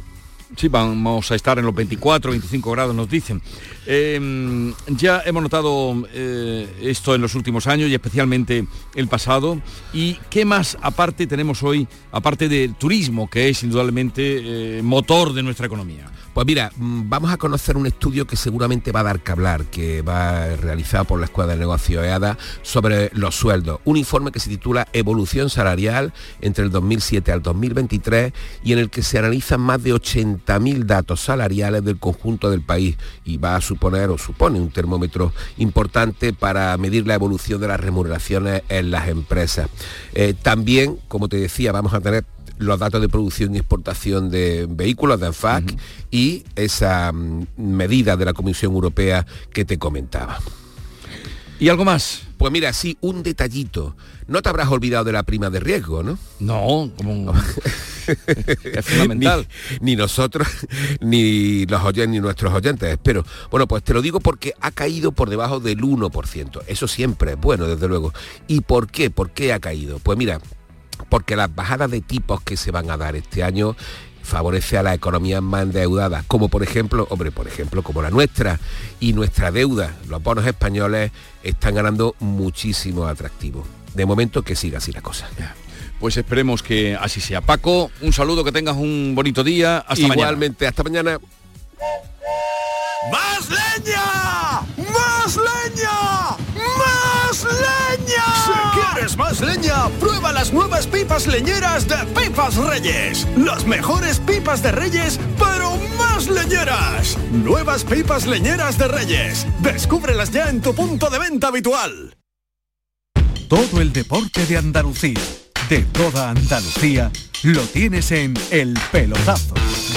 Sí, vamos a estar en los 24, 25 grados, nos dicen. Em, ya hemos notado eh, esto en los últimos años y especialmente el pasado. ¿Y qué más aparte tenemos hoy, aparte del turismo, que es indudablemente eh, motor de nuestra economía? Pues mira, mm, vamos a conocer un estudio que seguramente va a dar que hablar, que va realizado por la Escuela de Negocio EADA sobre los sueldos. Un informe que se titula Evolución salarial entre el 2007 al 2023 y en el que se analizan más de 80.000 datos salariales del conjunto del país y va a suponer o supone un termómetro importante para medir la evolución de las remuneraciones en las empresas. Eh, también, como te decía, vamos a tener los datos de producción y exportación de vehículos de ANFAC y esa mm, medida de la Comisión Europea que te comentaba. ¿Y algo más? Pues mira, sí, un detallito. No te habrás olvidado de la prima de riesgo, ¿no? No, como es fundamental. Ni, nosotros, ni los oyentes, ni nuestros oyentes, espero. Bueno, pues te lo digo porque ha caído por debajo del 1%. Eso siempre es bueno, desde luego. ¿Y por qué? ¿Por qué ha caído? Pues mira, porque las bajadas de tipos que se van a dar este año favorece a las economías más endeudadas, como por ejemplo, hombre, por ejemplo, como la nuestra, y nuestra deuda, los bonos españoles están ganando muchísimo atractivo. De momento que siga así la cosa. Pues esperemos que así sea. Paco, un saludo, que tengas un bonito día. Hasta Igualmente, hasta mañana. ¡Más leña! ¡Más leña! ¡Más leña! Prueba las nuevas pipas leñeras de Pipas Reyes. Las mejores pipas de Reyes, pero más leñeras. Nuevas pipas leñeras de Reyes. Descúbrelas ya en tu punto de venta habitual. Todo el deporte de Andalucía, de toda Andalucía lo tienes en El Pelotazo.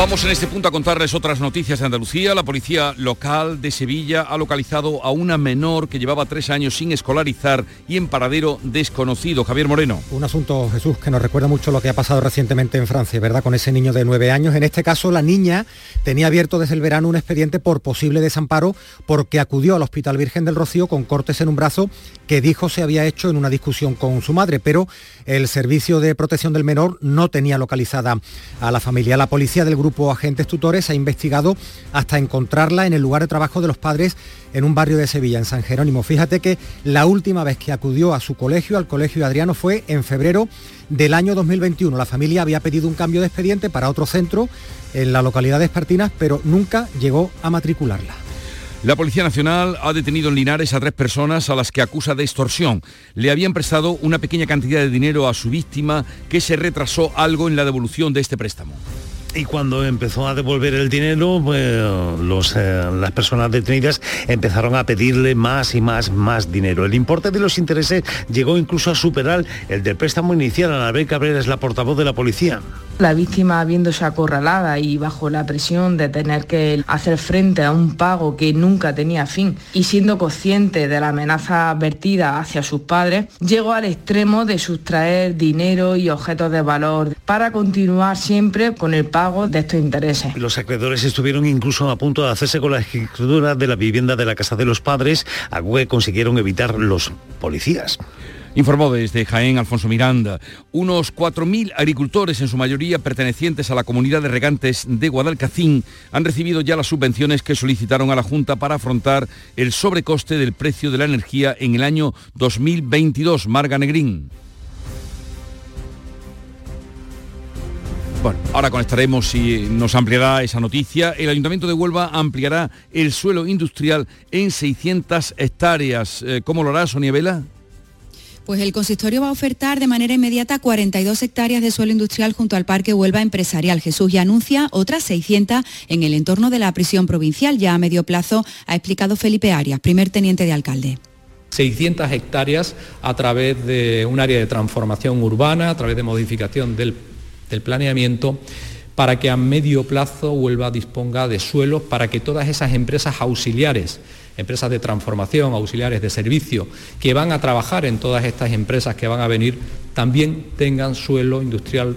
Vamos en este punto a contarles otras noticias de Andalucía. La policía local de Sevilla ha localizado a una menor que llevaba tres años sin escolarizar y en paradero desconocido. Javier Moreno. Un asunto, Jesús, que nos recuerda mucho lo que ha pasado recientemente en Francia, ¿verdad? Con ese niño de nueve años. En este caso, la niña tenía abierto desde el verano un expediente por posible desamparo porque acudió al Hospital Virgen del Rocío con cortes en un brazo que dijo se había hecho en una discusión con su madre, pero el Servicio de Protección del Menor no tenía localizada a la familia. La policía del grupo Agentes Tutores ha investigado hasta encontrarla en el lugar de trabajo de los padres en un barrio de Sevilla, en San Jerónimo. Fíjate que la última vez que acudió a su colegio, al colegio Adriano, fue en febrero del año 2021. La familia había pedido un cambio de expediente para otro centro en la localidad de Espartinas, pero nunca llegó a matricularla. La Policía Nacional ha detenido en Linares a tres personas a las que acusa de extorsión. Le habían prestado una pequeña cantidad de dinero a su víctima que se retrasó algo en la devolución de este préstamo y cuando empezó a devolver el dinero, pues, eh, las personas detenidas empezaron a pedirle más y más, más dinero. El importe de los intereses llegó incluso a superar el del préstamo inicial. Anabel Cabrera es la portavoz de la policía. La víctima viéndose acorralada y bajo la presión de tener que hacer frente a un pago que nunca tenía fin y siendo consciente de la amenaza vertida hacia sus padres, llegó al extremo de sustraer dinero y objetos de valor para continuar siempre con el pago de estos intereses. Los acreedores estuvieron incluso a punto de hacerse con la escritura de la vivienda de la casa de los padres, algo que consiguieron evitar los policías. Informó desde Jaén Alfonso Miranda. Unos 4.000 agricultores, en su mayoría pertenecientes a la comunidad de regantes de Guadalcacín, han recibido ya las subvenciones que solicitaron a la Junta para afrontar el sobrecoste del precio de la energía en el año 2022. Marga Negrín. Bueno, ahora conectaremos y nos ampliará esa noticia. El Ayuntamiento de Huelva ampliará el suelo industrial en 600 hectáreas. Eh, ¿Cómo lo hará, Sonia Vela? Pues el consistorio va a ofertar de manera inmediata 42 hectáreas de suelo industrial junto al Parque Huelva Empresarial Jesús y anuncia otras 600 en el entorno de la prisión provincial. Ya a medio plazo ha explicado Felipe Arias, primer teniente de alcalde. 600 hectáreas a través de un área de transformación urbana, a través de modificación del, del planeamiento para que a medio plazo Huelva disponga de suelos para que todas esas empresas auxiliares empresas de transformación, auxiliares de servicio, que van a trabajar en todas estas empresas que van a venir, también tengan suelo industrial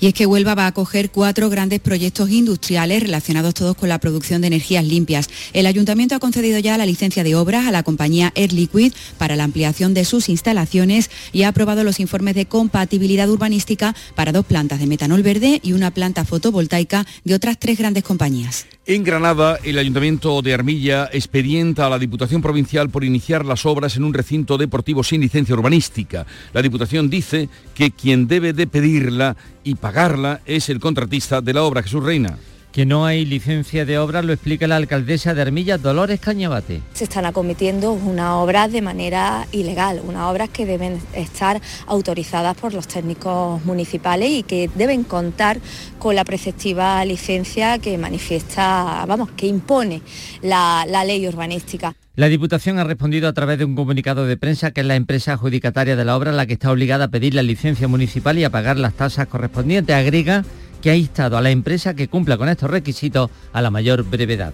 y es que Huelva va a acoger cuatro grandes proyectos industriales relacionados todos con la producción de energías limpias. El ayuntamiento ha concedido ya la licencia de obras a la compañía Air Liquid para la ampliación de sus instalaciones y ha aprobado los informes de compatibilidad urbanística para dos plantas de metanol verde y una planta fotovoltaica de otras tres grandes compañías. En Granada, el Ayuntamiento de Armilla expedienta a la Diputación Provincial por iniciar las obras en un recinto deportivo sin licencia urbanística. La Diputación dice que quien debe de pedirla y pagarla es el contratista de la obra, Jesús Reina que no hay licencia de obra, lo explica la alcaldesa de Armilla, Dolores Cañabate. Se están acometiendo una obra de manera ilegal, unas obras que deben estar autorizadas por los técnicos municipales y que deben contar con la preceptiva licencia que manifiesta, vamos, que impone la, la ley urbanística. La Diputación ha respondido a través de un comunicado de prensa que es la empresa adjudicataria de la obra la que está obligada a pedir la licencia municipal y a pagar las tasas correspondientes. Agrega que ha instado a la empresa que cumpla con estos requisitos a la mayor brevedad.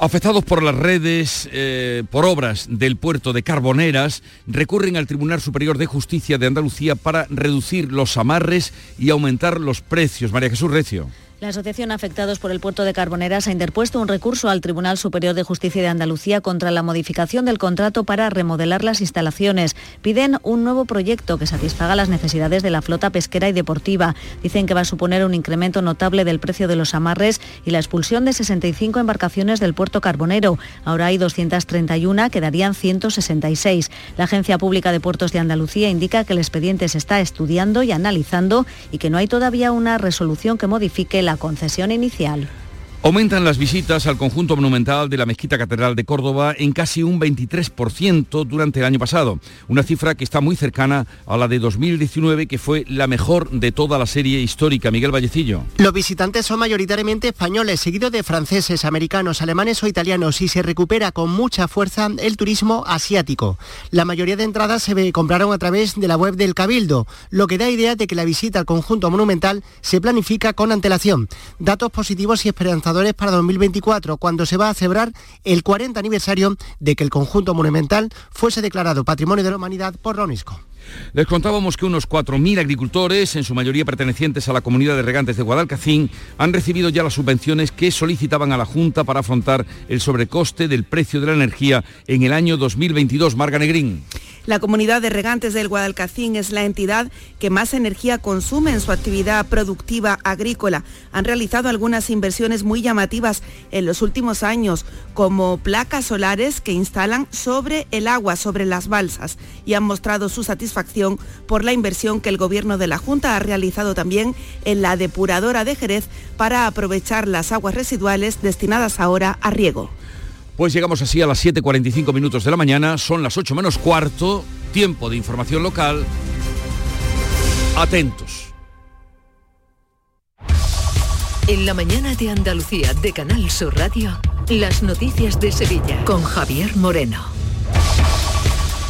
Afectados por las redes, eh, por obras del puerto de Carboneras, recurren al Tribunal Superior de Justicia de Andalucía para reducir los amarres y aumentar los precios. María Jesús Recio. La Asociación Afectados por el Puerto de Carboneras ha interpuesto un recurso al Tribunal Superior de Justicia de Andalucía contra la modificación del contrato para remodelar las instalaciones. Piden un nuevo proyecto que satisfaga las necesidades de la flota pesquera y deportiva. Dicen que va a suponer un incremento notable del precio de los amarres y la expulsión de 65 embarcaciones del puerto carbonero. Ahora hay 231, quedarían 166. La Agencia Pública de Puertos de Andalucía indica que el expediente se está estudiando y analizando y que no hay todavía una resolución que modifique la concesión inicial. Aumentan las visitas al conjunto monumental de la Mezquita Catedral de Córdoba en casi un 23% durante el año pasado, una cifra que está muy cercana a la de 2019, que fue la mejor de toda la serie histórica. Miguel Vallecillo. Los visitantes son mayoritariamente españoles, seguidos de franceses, americanos, alemanes o italianos, y se recupera con mucha fuerza el turismo asiático. La mayoría de entradas se compraron a través de la web del Cabildo, lo que da idea de que la visita al conjunto monumental se planifica con antelación. Datos positivos y esperanzadores para 2024, cuando se va a celebrar el 40 aniversario de que el conjunto monumental fuese declarado Patrimonio de la Humanidad por la UNESCO. Les contábamos que unos 4.000 agricultores, en su mayoría pertenecientes a la comunidad de regantes de Guadalcacín, han recibido ya las subvenciones que solicitaban a la Junta para afrontar el sobrecoste del precio de la energía en el año 2022. Marga Negrín. La comunidad de regantes del Guadalcacín es la entidad que más energía consume en su actividad productiva agrícola. Han realizado algunas inversiones muy llamativas en los últimos años, como placas solares que instalan sobre el agua, sobre las balsas, y han mostrado su satisfacción por la inversión que el Gobierno de la Junta ha realizado también en la depuradora de Jerez para aprovechar las aguas residuales destinadas ahora a riego. Pues llegamos así a las 7.45 minutos de la mañana, son las 8 menos cuarto, tiempo de información local. Atentos. En la mañana de Andalucía de Canal Sur Radio, las noticias de Sevilla con Javier Moreno.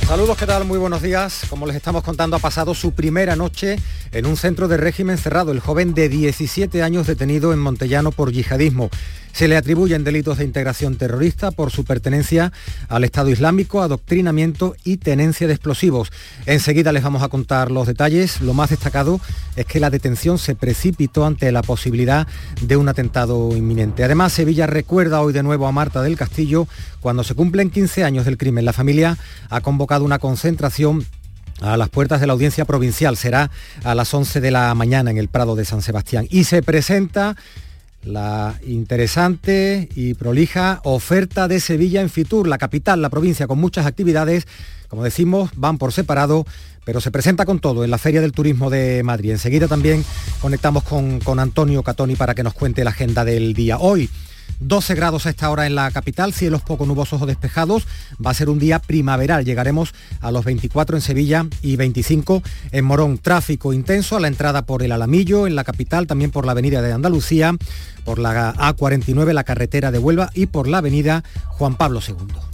Saludos, ¿qué tal? Muy buenos días. Como les estamos contando, ha pasado su primera noche en un centro de régimen cerrado. El joven de 17 años detenido en Montellano por yihadismo. Se le atribuyen delitos de integración terrorista por su pertenencia al Estado Islámico, adoctrinamiento y tenencia de explosivos. Enseguida les vamos a contar los detalles. Lo más destacado es que la detención se precipitó ante la posibilidad de un atentado inminente. Además, Sevilla recuerda hoy de nuevo a Marta del Castillo cuando se cumplen 15 años del crimen. La familia ha convocado una concentración a las puertas de la audiencia provincial. Será a las 11 de la mañana en el Prado de San Sebastián. Y se presenta la interesante y prolija oferta de Sevilla en Fitur, la capital, la provincia, con muchas actividades. Como decimos, van por separado, pero se presenta con todo en la Feria del Turismo de Madrid. Enseguida también conectamos con, con Antonio Catoni para que nos cuente la agenda del día. Hoy 12 grados a esta hora en la capital, cielos poco nubosos o despejados. Va a ser un día primaveral. Llegaremos a los 24 en Sevilla y 25 en Morón. Tráfico intenso a la entrada por el Alamillo, en la capital, también por la avenida de Andalucía, por la A49, la carretera de Huelva y por la avenida Juan Pablo II.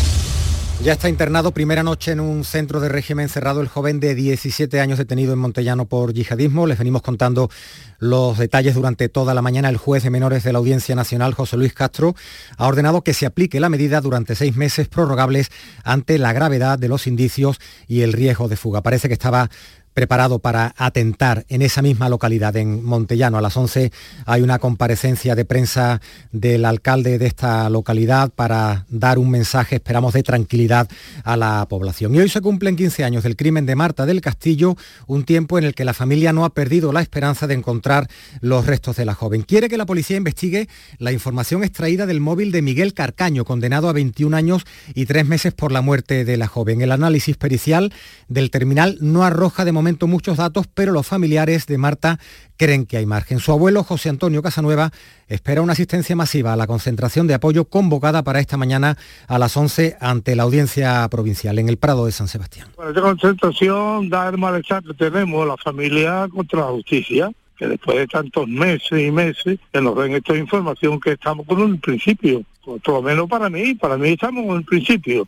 Ya está internado primera noche en un centro de régimen cerrado el joven de 17 años detenido en Montellano por yihadismo. Les venimos contando los detalles durante toda la mañana. El juez de menores de la Audiencia Nacional, José Luis Castro, ha ordenado que se aplique la medida durante seis meses prorrogables ante la gravedad de los indicios y el riesgo de fuga. Parece que estaba preparado para atentar en esa misma localidad, en Montellano. A las 11 hay una comparecencia de prensa del alcalde de esta localidad para dar un mensaje, esperamos, de tranquilidad a la población. Y hoy se cumplen 15 años del crimen de Marta del Castillo, un tiempo en el que la familia no ha perdido la esperanza de encontrar los restos de la joven. Quiere que la policía investigue la información extraída del móvil de Miguel Carcaño, condenado a 21 años y 3 meses por la muerte de la joven. El análisis pericial del terminal no arroja de momento muchos datos, pero los familiares de Marta creen que hay margen. Su abuelo, José Antonio Casanueva, espera una asistencia masiva a la concentración de apoyo convocada para esta mañana a las 11 ante la audiencia provincial en el Prado de San Sebastián. Bueno, esta concentración da el malestar que tenemos la familia contra la justicia que después de tantos meses y meses que nos den esta información que estamos con un principio, por lo menos para mí, para mí estamos con un principio.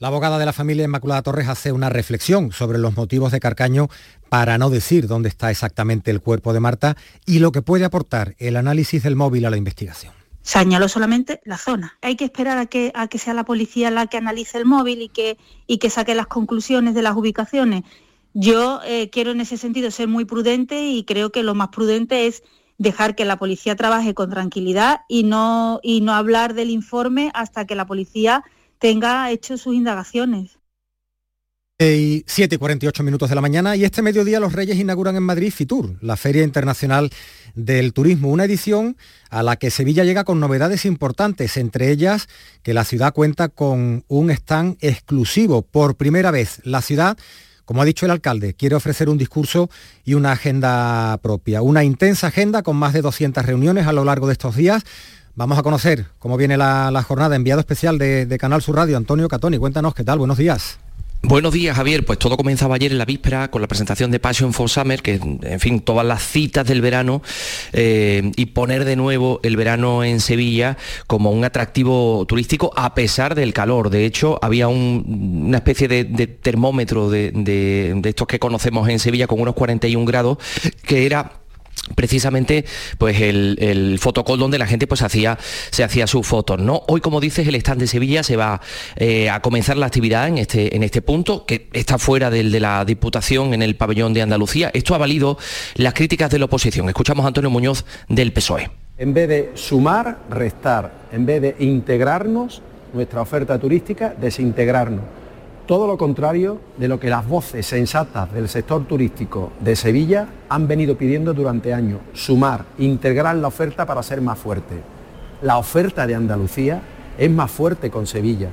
La abogada de la familia Inmaculada Torres hace una reflexión sobre los motivos de Carcaño para no decir dónde está exactamente el cuerpo de Marta y lo que puede aportar el análisis del móvil a la investigación. Señaló solamente la zona. Hay que esperar a que, sea la policía la que analice el móvil y que, saque las conclusiones de las ubicaciones. Yo eh, quiero en ese sentido ser muy prudente y creo que lo más prudente es dejar que la policía trabaje con tranquilidad y no hablar del informe hasta que la policía tenga hecho sus indagaciones. Y 7 y 48 minutos de la mañana y este mediodía los Reyes inauguran en Madrid FITUR, la Feria Internacional del Turismo, una edición a la que Sevilla llega con novedades importantes, entre ellas que la ciudad cuenta con un stand exclusivo. Por primera vez, la ciudad, como ha dicho el alcalde, quiere ofrecer un discurso y una agenda propia, una intensa agenda con más de 200 reuniones a lo largo de estos días. Vamos a conocer cómo viene la, jornada. Enviado especial de, Canal Sur Radio, Antonio Catoni. Cuéntanos qué tal. Buenos días. Buenos días, Javier. Pues todo comenzaba ayer en la víspera con la presentación de Passion for Summer, que, en fin, todas las citas del verano eh, y poner de nuevo el verano en Sevilla como un atractivo turístico a pesar del calor. De hecho, había una especie de, termómetro de, de estos que conocemos en Sevilla con unos 41 grados, que era precisamente pues el, el donde la gente pues hacía se hacía sus fotos no hoy como dices el stand de Sevilla se va eh, a comenzar la actividad en este en este punto que está fuera del de la Diputación en el pabellón de Andalucía. Esto ha valido las críticas de la oposición. Escuchamos a Antonio Muñoz del PSOE en vez de sumar restar. En vez de integrarnos nuestra oferta turística desintegrarnos todo lo contrario de lo que las voces sensatas del sector turístico de Sevilla han venido pidiendo durante años, sumar, integrar la oferta para ser más fuerte. La oferta de Andalucía es más fuerte con Sevilla.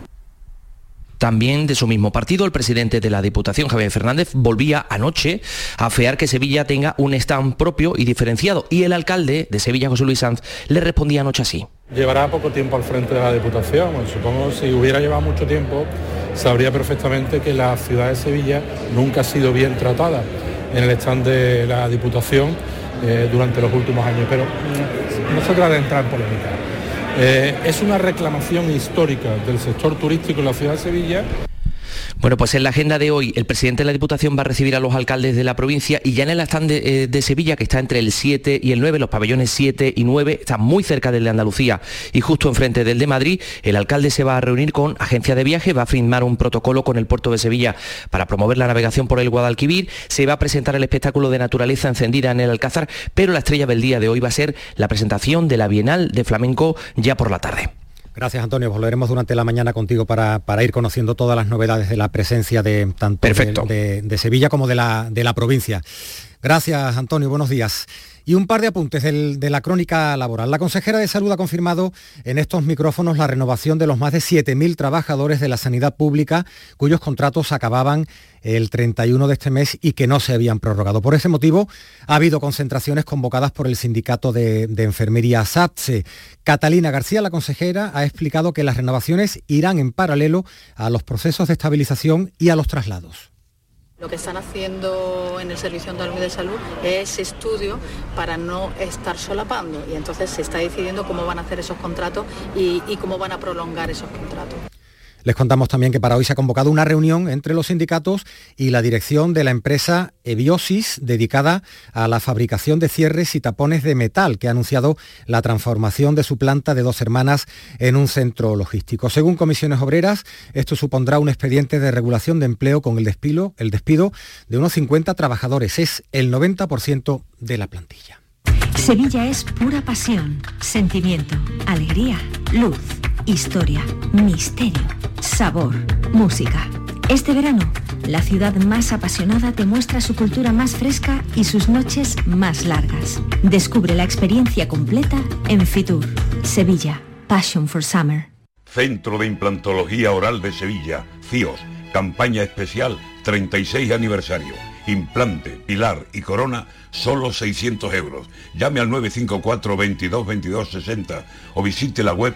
También de su mismo partido, el presidente de la Diputación, Javier Fernández, volvía anoche a fear que Sevilla tenga un stand propio y diferenciado. Y el alcalde de Sevilla, José Luis Sanz, le respondía anoche así. Llevará poco tiempo al frente de la Diputación. Supongo si hubiera llevado mucho tiempo, sabría perfectamente que la ciudad de Sevilla nunca ha sido bien tratada en el stand de la Diputación eh, durante los últimos años. Pero mm, no se trata de entrar en polémica. Eh, es una reclamación histórica del sector turístico en la ciudad de Sevilla bueno, pues en la agenda de hoy el presidente de la Diputación va a recibir a los alcaldes de la provincia y ya en el stand de, eh, Sevilla, que está entre el 7 y el 9, los pabellones 7 y 9, está muy cerca del de Andalucía y justo enfrente del de Madrid, el alcalde se va a reunir con agencia de viaje, va a firmar un protocolo con el puerto de Sevilla para promover la navegación por el Guadalquivir, se va a presentar el espectáculo de naturaleza encendida en el Alcázar, pero la estrella del día de hoy va a ser la presentación de la Bienal de Flamenco ya por la tarde. Gracias, Antonio. Volveremos durante la mañana contigo para, ir conociendo todas las novedades de la presencia de tanto de, Sevilla como de la, de la provincia. Gracias, Antonio. Buenos días. Y un par de apuntes de la crónica laboral. La consejera de Salud ha confirmado en estos micrófonos la renovación de los más de 7.000 trabajadores de la sanidad pública cuyos contratos acababan el 31 de este mes y que no se habían prorrogado. Por ese motivo ha habido concentraciones convocadas por el sindicato de, de enfermería SATSE. Catalina García, la consejera, ha explicado que las renovaciones irán en paralelo a los procesos de estabilización y a los traslados. Lo que están haciendo en el Servicio Andaluz de Salud es estudio para no estar solapando y entonces se está decidiendo cómo van a hacer esos contratos y, y cómo van a prolongar esos contratos. Les contamos también que para hoy se ha convocado una reunión entre los sindicatos y la dirección de la empresa Ebiosis, dedicada a la fabricación de cierres y tapones de metal, que ha anunciado la transformación de su planta de dos hermanas en un centro logístico. Según comisiones obreras, esto supondrá un expediente de regulación de empleo con el despido, el despido de unos 50 trabajadores. Es el 90% de la plantilla. Sevilla es pura pasión, sentimiento, alegría, luz, historia, misterio, sabor, música. Este verano, la ciudad más apasionada te muestra su cultura más fresca y sus noches más largas. Descubre la experiencia completa en Fitur, Sevilla, Passion for Summer. Centro de Implantología Oral de Sevilla, CIOS, campaña especial 36 aniversario implante, pilar y corona, solo 600 euros. Llame al 954 22 22 60 o visite la web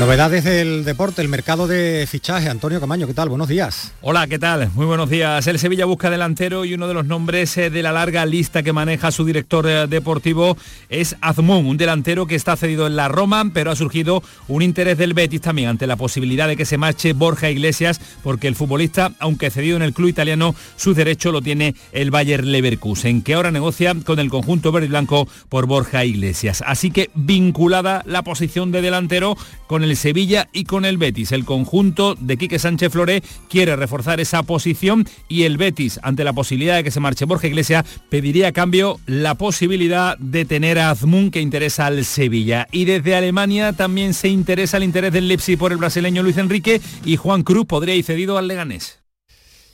Novedades del deporte, el mercado de fichaje. Antonio Camaño, ¿qué tal? Buenos días. Hola, ¿qué tal? Muy buenos días. El Sevilla busca delantero y uno de los nombres eh, de la larga lista que maneja su director eh, deportivo es Azmún, un delantero que está cedido en la Roma, pero ha surgido un interés del Betis también ante la posibilidad de que se marche Borja Iglesias, porque el futbolista, aunque cedido en el club italiano, su derecho lo tiene el Bayer Leverkusen, que ahora negocia con el conjunto verde y blanco por Borja Iglesias. Así que vinculada la posición de delantero con el el Sevilla y con el Betis. El conjunto de Quique Sánchez Floré quiere reforzar esa posición y el Betis, ante la posibilidad de que se marche Borja Iglesias, pediría a cambio la posibilidad de tener a Azmún que interesa al Sevilla. Y desde Alemania también se interesa el interés del Leipzig por el brasileño Luis Enrique y Juan Cruz podría ir cedido al Leganés.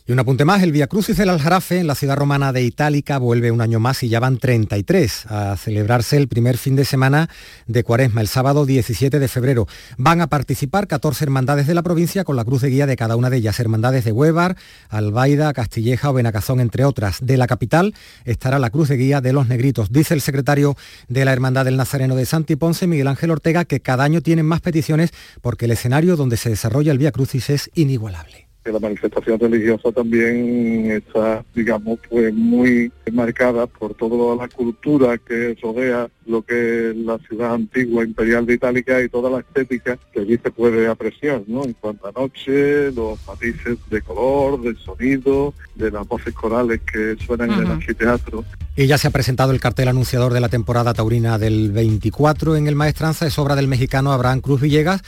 Y un apunte más, el Via Crucis del Aljarafe en la ciudad romana de Itálica vuelve un año más y ya van 33 a celebrarse el primer fin de semana de Cuaresma, el sábado 17 de febrero. Van a participar 14 hermandades de la provincia con la cruz de guía de cada una de ellas, hermandades de Huevar, Albaida, Castilleja o Benacazón, entre otras. De la capital estará la cruz de guía de los negritos. Dice el secretario de la Hermandad del Nazareno de Santi Ponce, Miguel Ángel Ortega, que cada año tienen más peticiones porque el escenario donde se desarrolla el Via Crucis es inigualable que la manifestación religiosa también está, digamos, pues muy marcada por toda la cultura que rodea lo que es la ciudad antigua imperial de Itálica y toda la estética que allí se puede apreciar, ¿no? En cuanto a noche, los matices de color, del sonido, de las voces corales que suenan en el anfiteatro. Y ya se ha presentado el cartel anunciador de la temporada taurina del 24 en el Maestranza, es obra del mexicano Abraham Cruz Villegas,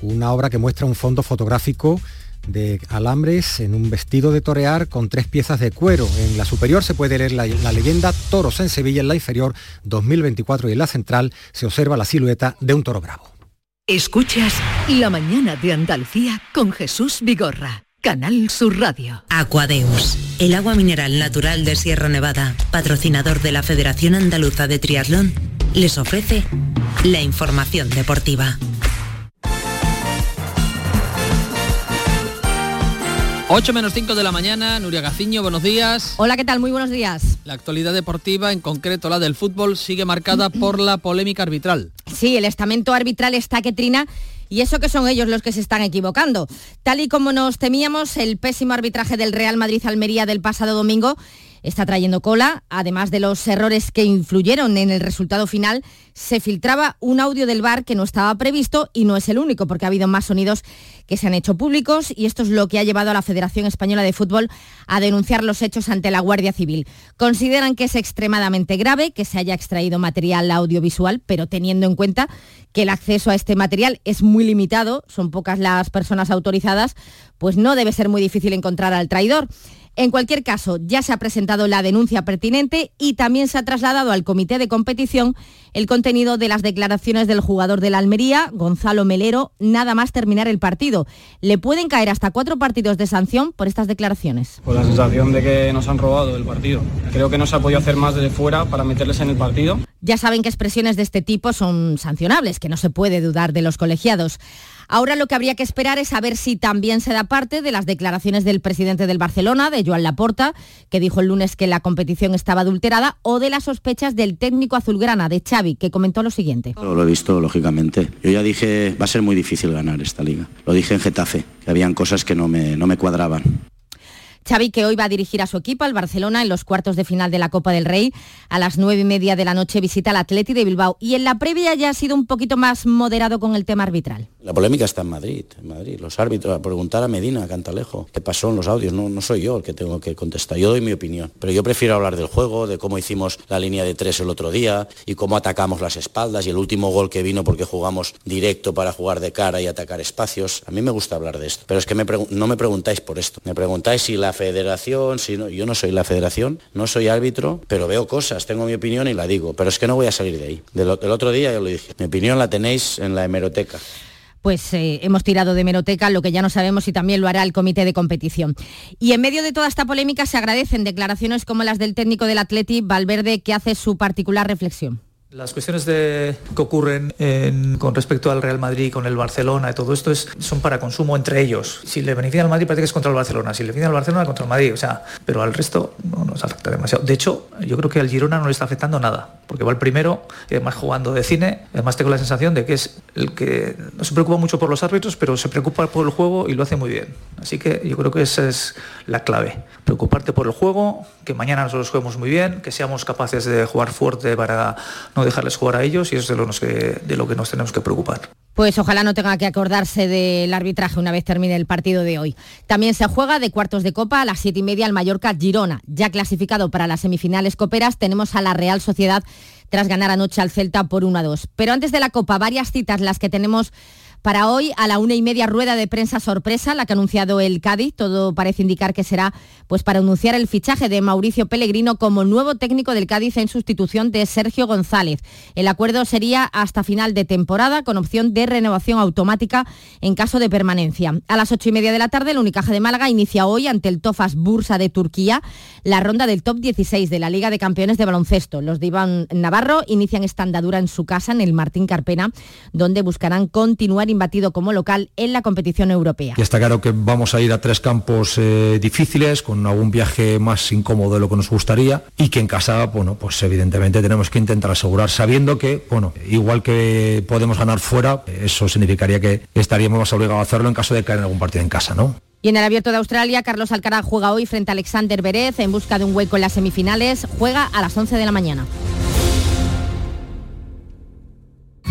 una obra que muestra un fondo fotográfico de alambres en un vestido de torear con tres piezas de cuero. En la superior se puede leer la, leyenda Toros en Sevilla, en la inferior 2024 y en la central se observa la silueta de un toro bravo. Escuchas La mañana de Andalucía con Jesús Vigorra. Canal Sur Radio. Aquadeus, el agua mineral natural de Sierra Nevada, patrocinador de la Federación Andaluza de Triatlón, les ofrece la información deportiva. 8 menos 5 de la mañana, Nuria Gaciño, buenos días. Hola, ¿qué tal? Muy buenos días. La actualidad deportiva, en concreto la del fútbol, sigue marcada por la polémica arbitral. Sí, el estamento arbitral está que trina y eso que son ellos los que se están equivocando. Tal y como nos temíamos, el pésimo arbitraje del Real Madrid-Almería del pasado domingo está trayendo cola. Además de los errores que influyeron en el resultado final, se filtraba un audio del bar que no estaba previsto y no es el único, porque ha habido más sonidos que se han hecho públicos y esto es lo que ha llevado a la Federación Española de Fútbol a denunciar los hechos ante la Guardia Civil. Consideran que es extremadamente grave que se haya extraído material audiovisual, pero teniendo en cuenta que el acceso a este material es muy limitado, son pocas las personas autorizadas, pues no debe ser muy difícil encontrar al traidor. En cualquier caso, ya se ha presentado la denuncia pertinente y también se ha trasladado al comité de competición el contenido de las declaraciones del jugador de la Almería, Gonzalo Melero, nada más terminar el partido. Le pueden caer hasta cuatro partidos de sanción por estas declaraciones. Con la sensación de que nos han robado el partido. Creo que no se ha podido hacer más desde fuera para meterles en el partido. Ya saben que expresiones de este tipo son sancionables, que no se puede dudar de los colegiados. Ahora lo que habría que esperar es saber si también se da parte de las declaraciones del presidente del Barcelona, de Joan Laporta, que dijo el lunes que la competición estaba adulterada, o de las sospechas del técnico azulgrana, de Xavi, que comentó lo siguiente. Lo he visto, lógicamente. Yo ya dije, va a ser muy difícil ganar esta liga. Lo dije en Getafe, que habían cosas que no me, no me cuadraban. Xavi, que hoy va a dirigir a su equipo, al Barcelona, en los cuartos de final de la Copa del Rey. A las nueve y media de la noche visita al Atleti de Bilbao. Y en la previa ya ha sido un poquito más moderado con el tema arbitral. La polémica está en Madrid, en Madrid. Los árbitros, a preguntar a Medina, a Cantalejo, qué pasó en los audios. No, no soy yo el que tengo que contestar. Yo doy mi opinión. Pero yo prefiero hablar del juego, de cómo hicimos la línea de tres el otro día y cómo atacamos las espaldas y el último gol que vino porque jugamos directo para jugar de cara y atacar espacios. A mí me gusta hablar de esto. Pero es que no me preguntáis por esto. Me preguntáis si la federación, si no, yo no soy la federación, no soy árbitro, pero veo cosas, tengo mi opinión y la digo, pero es que no voy a salir de ahí. Del, otro día yo lo dije, mi opinión la tenéis en la hemeroteca pues eh, hemos tirado de meroteca, lo que ya no sabemos si también lo hará el comité de competición. Y en medio de toda esta polémica se agradecen declaraciones como las del técnico del Atleti, Valverde, que hace su particular reflexión. Las cuestiones de, que ocurren con respecto al Real Madrid, con el Barcelona y todo esto es, son para consumo entre ellos. Si le beneficia al Madrid parece que es contra el Barcelona, si le beneficia al Barcelona contra el Madrid, o sea, pero al resto no nos afecta demasiado. De hecho, yo creo que al Girona no le está afectando nada, porque va el primero y además jugando de cine, además tengo la sensación de que es el que no se preocupa mucho por los árbitros, pero se preocupa por el juego y lo hace muy bien. Así que yo creo que esa es la clave. Preocuparte por el juego, que mañana nosotros juguemos muy bien, que seamos capaces de jugar fuerte para no dejarles jugar a ellos y eso es de lo, que, de lo que nos tenemos que preocupar. Pues ojalá no tenga que acordarse del arbitraje una vez termine el partido de hoy. También se juega de cuartos de copa a las siete y media al Mallorca Girona. Ya clasificado para las semifinales coperas tenemos a la Real Sociedad tras ganar anoche al Celta por 1 a 2. Pero antes de la copa, varias citas las que tenemos Para hoy, a la una y media rueda de prensa sorpresa, la que ha anunciado el Cádiz, todo parece indicar que será pues para anunciar el fichaje de Mauricio Pellegrino como nuevo técnico del Cádiz en sustitución de Sergio González. El acuerdo sería hasta final de temporada con opción de renovación automática en caso de permanencia. A las ocho y media de la tarde, el Unicaja de Málaga inicia hoy ante el Tofas Bursa de Turquía la ronda del top 16 de la Liga de Campeones de Baloncesto. Los de Iván Navarro inician esta andadura en su casa, en el Martín Carpena, donde buscarán continuar imbatido como local en la competición europea. Y está claro que vamos a ir a tres campos eh, difíciles, con algún viaje más incómodo de lo que nos gustaría, y que en casa, bueno, pues evidentemente tenemos que intentar asegurar, sabiendo que, bueno, igual que podemos ganar fuera, eso significaría que estaríamos más obligados a hacerlo en caso de caer en algún partido en casa, ¿no? Y en el Abierto de Australia, Carlos Alcaraz juega hoy frente a Alexander Berez en busca de un hueco en las semifinales. Juega a las 11 de la mañana.